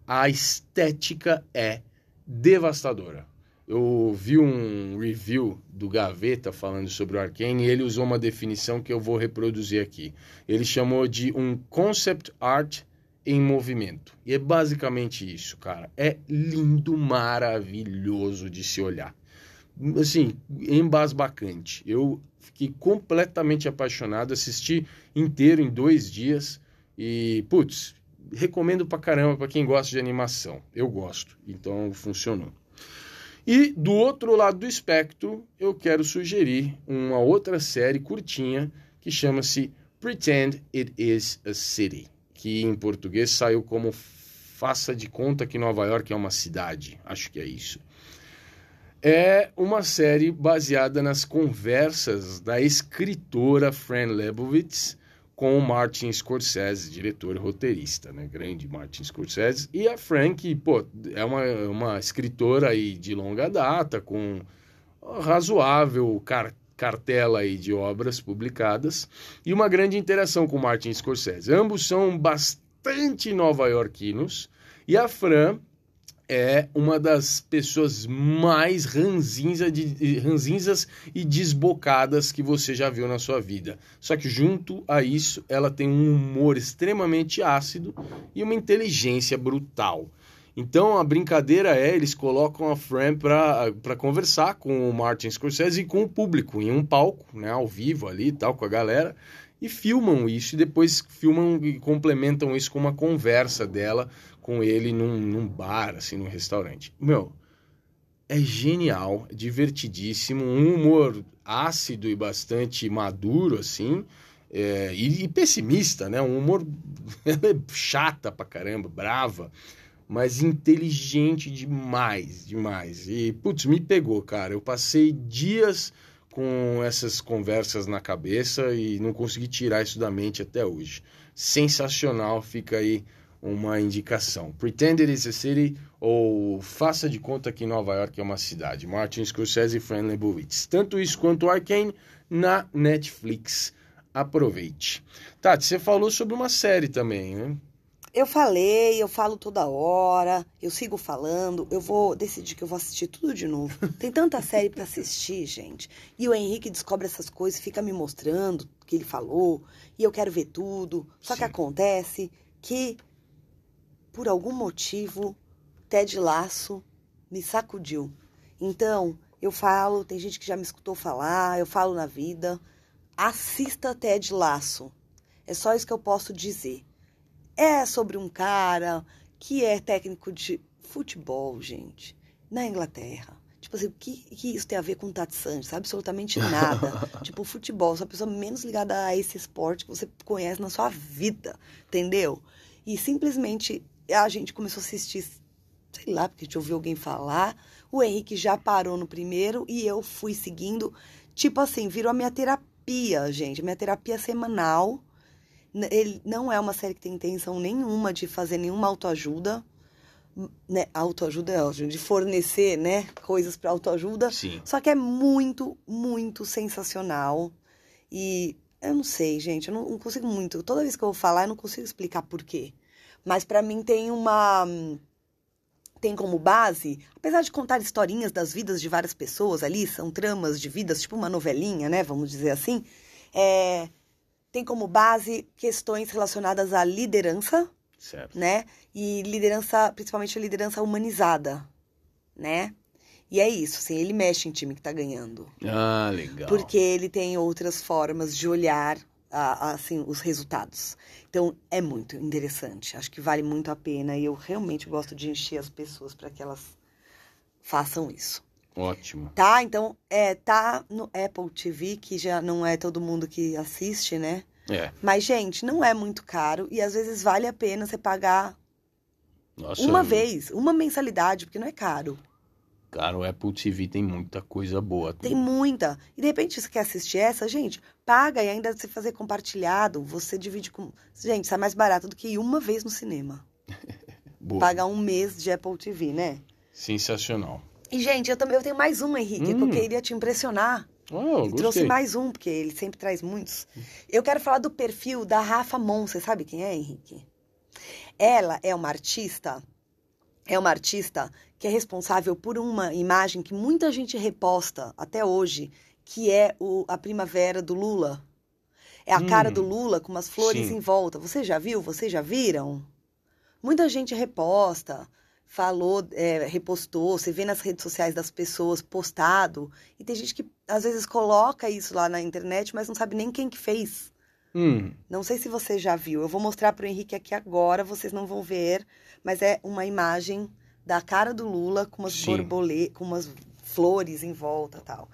Speaker 1: a estética é devastadora. Eu vi um review do Gaveta falando sobre o Arkane e ele usou uma definição que eu vou reproduzir aqui. Ele chamou de um concept art em movimento. E é basicamente isso, cara. É lindo, maravilhoso de se olhar. Assim, embasbacante. Eu Fiquei completamente apaixonado, assisti inteiro em dois dias e, putz, recomendo pra caramba pra quem gosta de animação. Eu gosto, então funcionou. E do outro lado do espectro, eu quero sugerir uma outra série curtinha que chama-se Pretend It Is a City, que em português saiu como Faça de Conta que Nova York é uma cidade. Acho que é isso. É uma série baseada nas conversas da escritora Fran Lebowitz com o Martin Scorsese, diretor e roteirista, né? Grande Martin Scorsese. E a Fran, que, pô, é uma, uma escritora aí de longa data, com razoável car cartela aí de obras publicadas e uma grande interação com Martin Scorsese. Ambos são bastante nova-iorquinos e a Fran é uma das pessoas mais ranzinza de, ranzinzas e desbocadas que você já viu na sua vida. Só que junto a isso, ela tem um humor extremamente ácido e uma inteligência brutal. Então a brincadeira é, eles colocam a Fran para conversar com o Martin Scorsese e com o público em um palco, né, ao vivo ali tal, com a galera, e filmam isso e depois filmam e complementam isso com uma conversa dela com ele num, num bar, assim, num restaurante. Meu, é genial, é divertidíssimo, um humor ácido e bastante maduro, assim, é, e, e, pessimista, né? Um humor chata pra caramba, brava, mas inteligente demais, demais. E, putz, me pegou, cara. Eu passei dias com essas conversas na cabeça e não consegui tirar isso da mente até hoje. Sensacional, fica aí uma indicação. Pretend It Is a City ou Faça de Conta que Nova York é uma cidade. Martin Scorsese e Fran Lebowitz. Tanto isso quanto Arcane na Netflix. Aproveite. Tati, você falou sobre uma série também, né?
Speaker 2: Eu falei, eu falo toda hora, eu sigo falando, eu vou decidir que eu vou assistir tudo de novo. Tem tanta série para assistir, gente. E o Henrique descobre essas coisas, fica me mostrando o que ele falou, e eu quero ver tudo. Só Sim. que acontece que por algum motivo, Ted Laço me sacudiu. Então, eu falo, tem gente que já me escutou falar, eu falo na vida, assista Ted Laço. É só isso que eu posso dizer. É sobre um cara que é técnico de futebol, gente, na Inglaterra. Tipo assim, o que, que isso tem a ver com o Tati Sanches? Absolutamente nada. tipo, futebol, sou a pessoa menos ligada a esse esporte que você conhece na sua vida, entendeu? E simplesmente a gente começou a assistir, sei lá, porque a gente ouviu alguém falar. O Henrique já parou no primeiro e eu fui seguindo. Tipo assim, virou a minha terapia, gente. Minha terapia semanal. Ele não é uma série que tem intenção nenhuma de fazer nenhuma autoajuda. Né? Autoajuda é ótimo, de fornecer, né, coisas para autoajuda.
Speaker 1: Sim.
Speaker 2: Só que é muito, muito sensacional. E eu não sei, gente, eu não, não consigo muito. Toda vez que eu vou falar, eu não consigo explicar por quê. Mas para mim tem uma tem como base, apesar de contar historinhas das vidas de várias pessoas ali, são tramas de vidas, tipo uma novelinha, né, vamos dizer assim, é, tem como base questões relacionadas à liderança,
Speaker 1: certo.
Speaker 2: né, e liderança, principalmente a liderança humanizada, né, e é isso, assim, ele mexe em time que tá ganhando.
Speaker 1: Ah, legal.
Speaker 2: Porque ele tem outras formas de olhar assim, os resultados. Então, é muito interessante. Acho que vale muito a pena e eu realmente gosto de encher as pessoas para que elas façam isso.
Speaker 1: Ótimo.
Speaker 2: Tá? Então, é, tá no Apple TV, que já não é todo mundo que assiste, né?
Speaker 1: É.
Speaker 2: Mas, gente, não é muito caro e às vezes vale a pena você pagar
Speaker 1: Nossa,
Speaker 2: uma
Speaker 1: eu...
Speaker 2: vez, uma mensalidade, porque não é caro.
Speaker 1: Cara, o Apple TV tem muita coisa boa.
Speaker 2: Tem muita. E de repente você quer assistir essa, gente, paga e ainda você fazer compartilhado, você divide com. Gente, sai mais barato do que ir uma vez no cinema.
Speaker 1: boa.
Speaker 2: Pagar um mês de Apple TV, né?
Speaker 1: Sensacional.
Speaker 2: E, gente, eu também eu tenho mais um, Henrique, hum. que eu queria te impressionar.
Speaker 1: Oh, eu
Speaker 2: trouxe mais um, porque ele sempre traz muitos. Eu quero falar do perfil da Rafa Mon. Você sabe quem é, Henrique? Ela é uma artista. É uma artista que é responsável por uma imagem que muita gente reposta até hoje, que é o, a primavera do Lula. É a hum, cara do Lula com umas flores sim. em volta. Você já viu? Vocês já viram? Muita gente reposta, falou, é, repostou, você vê nas redes sociais das pessoas postado, e tem gente que às vezes coloca isso lá na internet, mas não sabe nem quem que fez.
Speaker 1: Hum.
Speaker 2: Não sei se você já viu. Eu vou mostrar para o Henrique aqui agora, vocês não vão ver, mas é uma imagem da cara do Lula com umas borboletas, com umas flores em volta tal.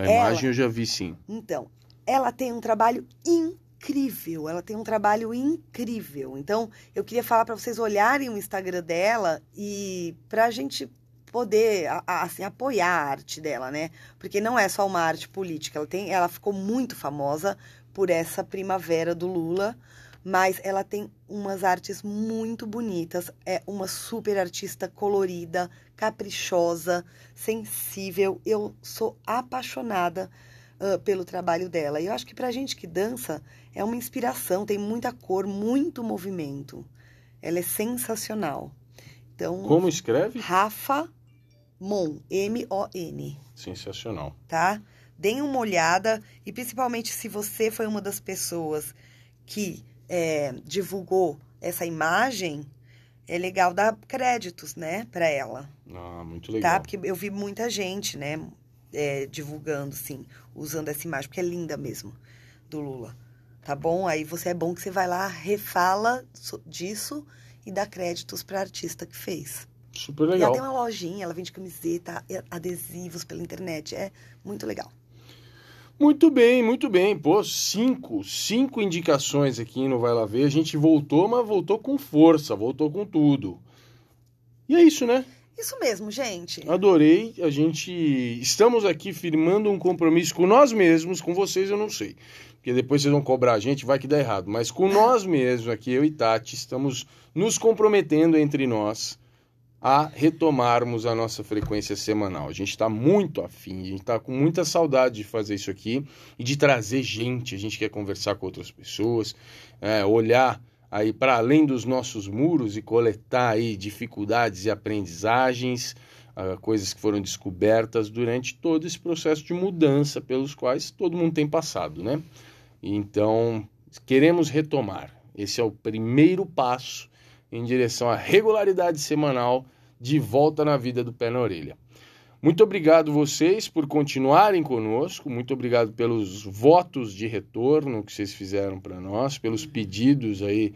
Speaker 1: A ela, imagem eu já vi sim.
Speaker 2: Então, ela tem um trabalho incrível. Ela tem um trabalho incrível. Então, eu queria falar para vocês olharem o Instagram dela e para a gente poder assim apoiar a arte dela, né? Porque não é só uma arte política. Ela tem, ela ficou muito famosa por essa primavera do Lula mas ela tem umas artes muito bonitas. É uma super artista colorida, caprichosa, sensível. Eu sou apaixonada uh, pelo trabalho dela. E eu acho que pra gente que dança é uma inspiração, tem muita cor, muito movimento. Ela é sensacional. Então,
Speaker 1: Como escreve?
Speaker 2: Rafa Mon, M-O-N.
Speaker 1: Sensacional.
Speaker 2: Tá? Deem uma olhada e principalmente se você foi uma das pessoas que é, divulgou essa imagem, é legal dar créditos, né, para ela.
Speaker 1: Ah, muito
Speaker 2: Tá?
Speaker 1: legal.
Speaker 2: Porque eu vi muita gente, né, é, divulgando, sim, usando essa imagem, porque é linda mesmo, do Lula. Tá bom? Aí você é bom que você vai lá, refala so- disso e dá créditos pra artista que fez.
Speaker 1: Super
Speaker 2: E ela
Speaker 1: legal.
Speaker 2: tem uma lojinha, ela vende camiseta, adesivos pela internet. É muito legal.
Speaker 1: Muito bem, muito bem. Pô, cinco, cinco indicações aqui no Vai Lá Ver. A gente voltou, mas voltou com força, voltou com tudo. E é isso, né?
Speaker 2: Isso mesmo, gente.
Speaker 1: Adorei. A gente estamos aqui firmando um compromisso com nós mesmos, com vocês eu não sei. Porque depois vocês vão cobrar a gente, vai que dá errado. Mas com nós mesmos aqui, eu e Tati, estamos nos comprometendo entre nós a retomarmos a nossa frequência semanal. A gente está muito afim, a gente está com muita saudade de fazer isso aqui e de trazer gente. A gente quer conversar com outras pessoas, é, olhar aí para além dos nossos muros e coletar aí dificuldades e aprendizagens, ah, coisas que foram descobertas durante todo esse processo de mudança pelos quais todo mundo tem passado, né? Então, queremos retomar. Esse é o primeiro passo em direção à regularidade semanal de volta na vida do pé na orelha. Muito obrigado vocês por continuarem conosco, muito obrigado pelos votos de retorno que vocês fizeram para nós, pelos pedidos aí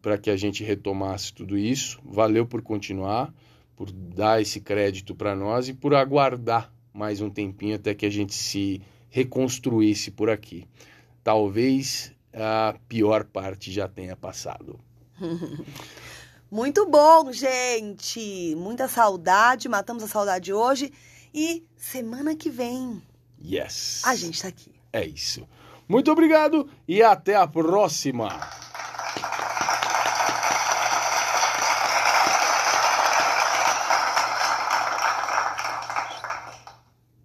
Speaker 1: para que a gente retomasse tudo isso. Valeu por continuar, por dar esse crédito para nós e por aguardar mais um tempinho até que a gente se reconstruísse por aqui. Talvez a pior parte já tenha passado.
Speaker 2: Muito bom, gente! Muita saudade, matamos a saudade hoje. E semana que vem
Speaker 1: Yes.
Speaker 2: a gente tá aqui.
Speaker 1: É isso. Muito obrigado e até a próxima.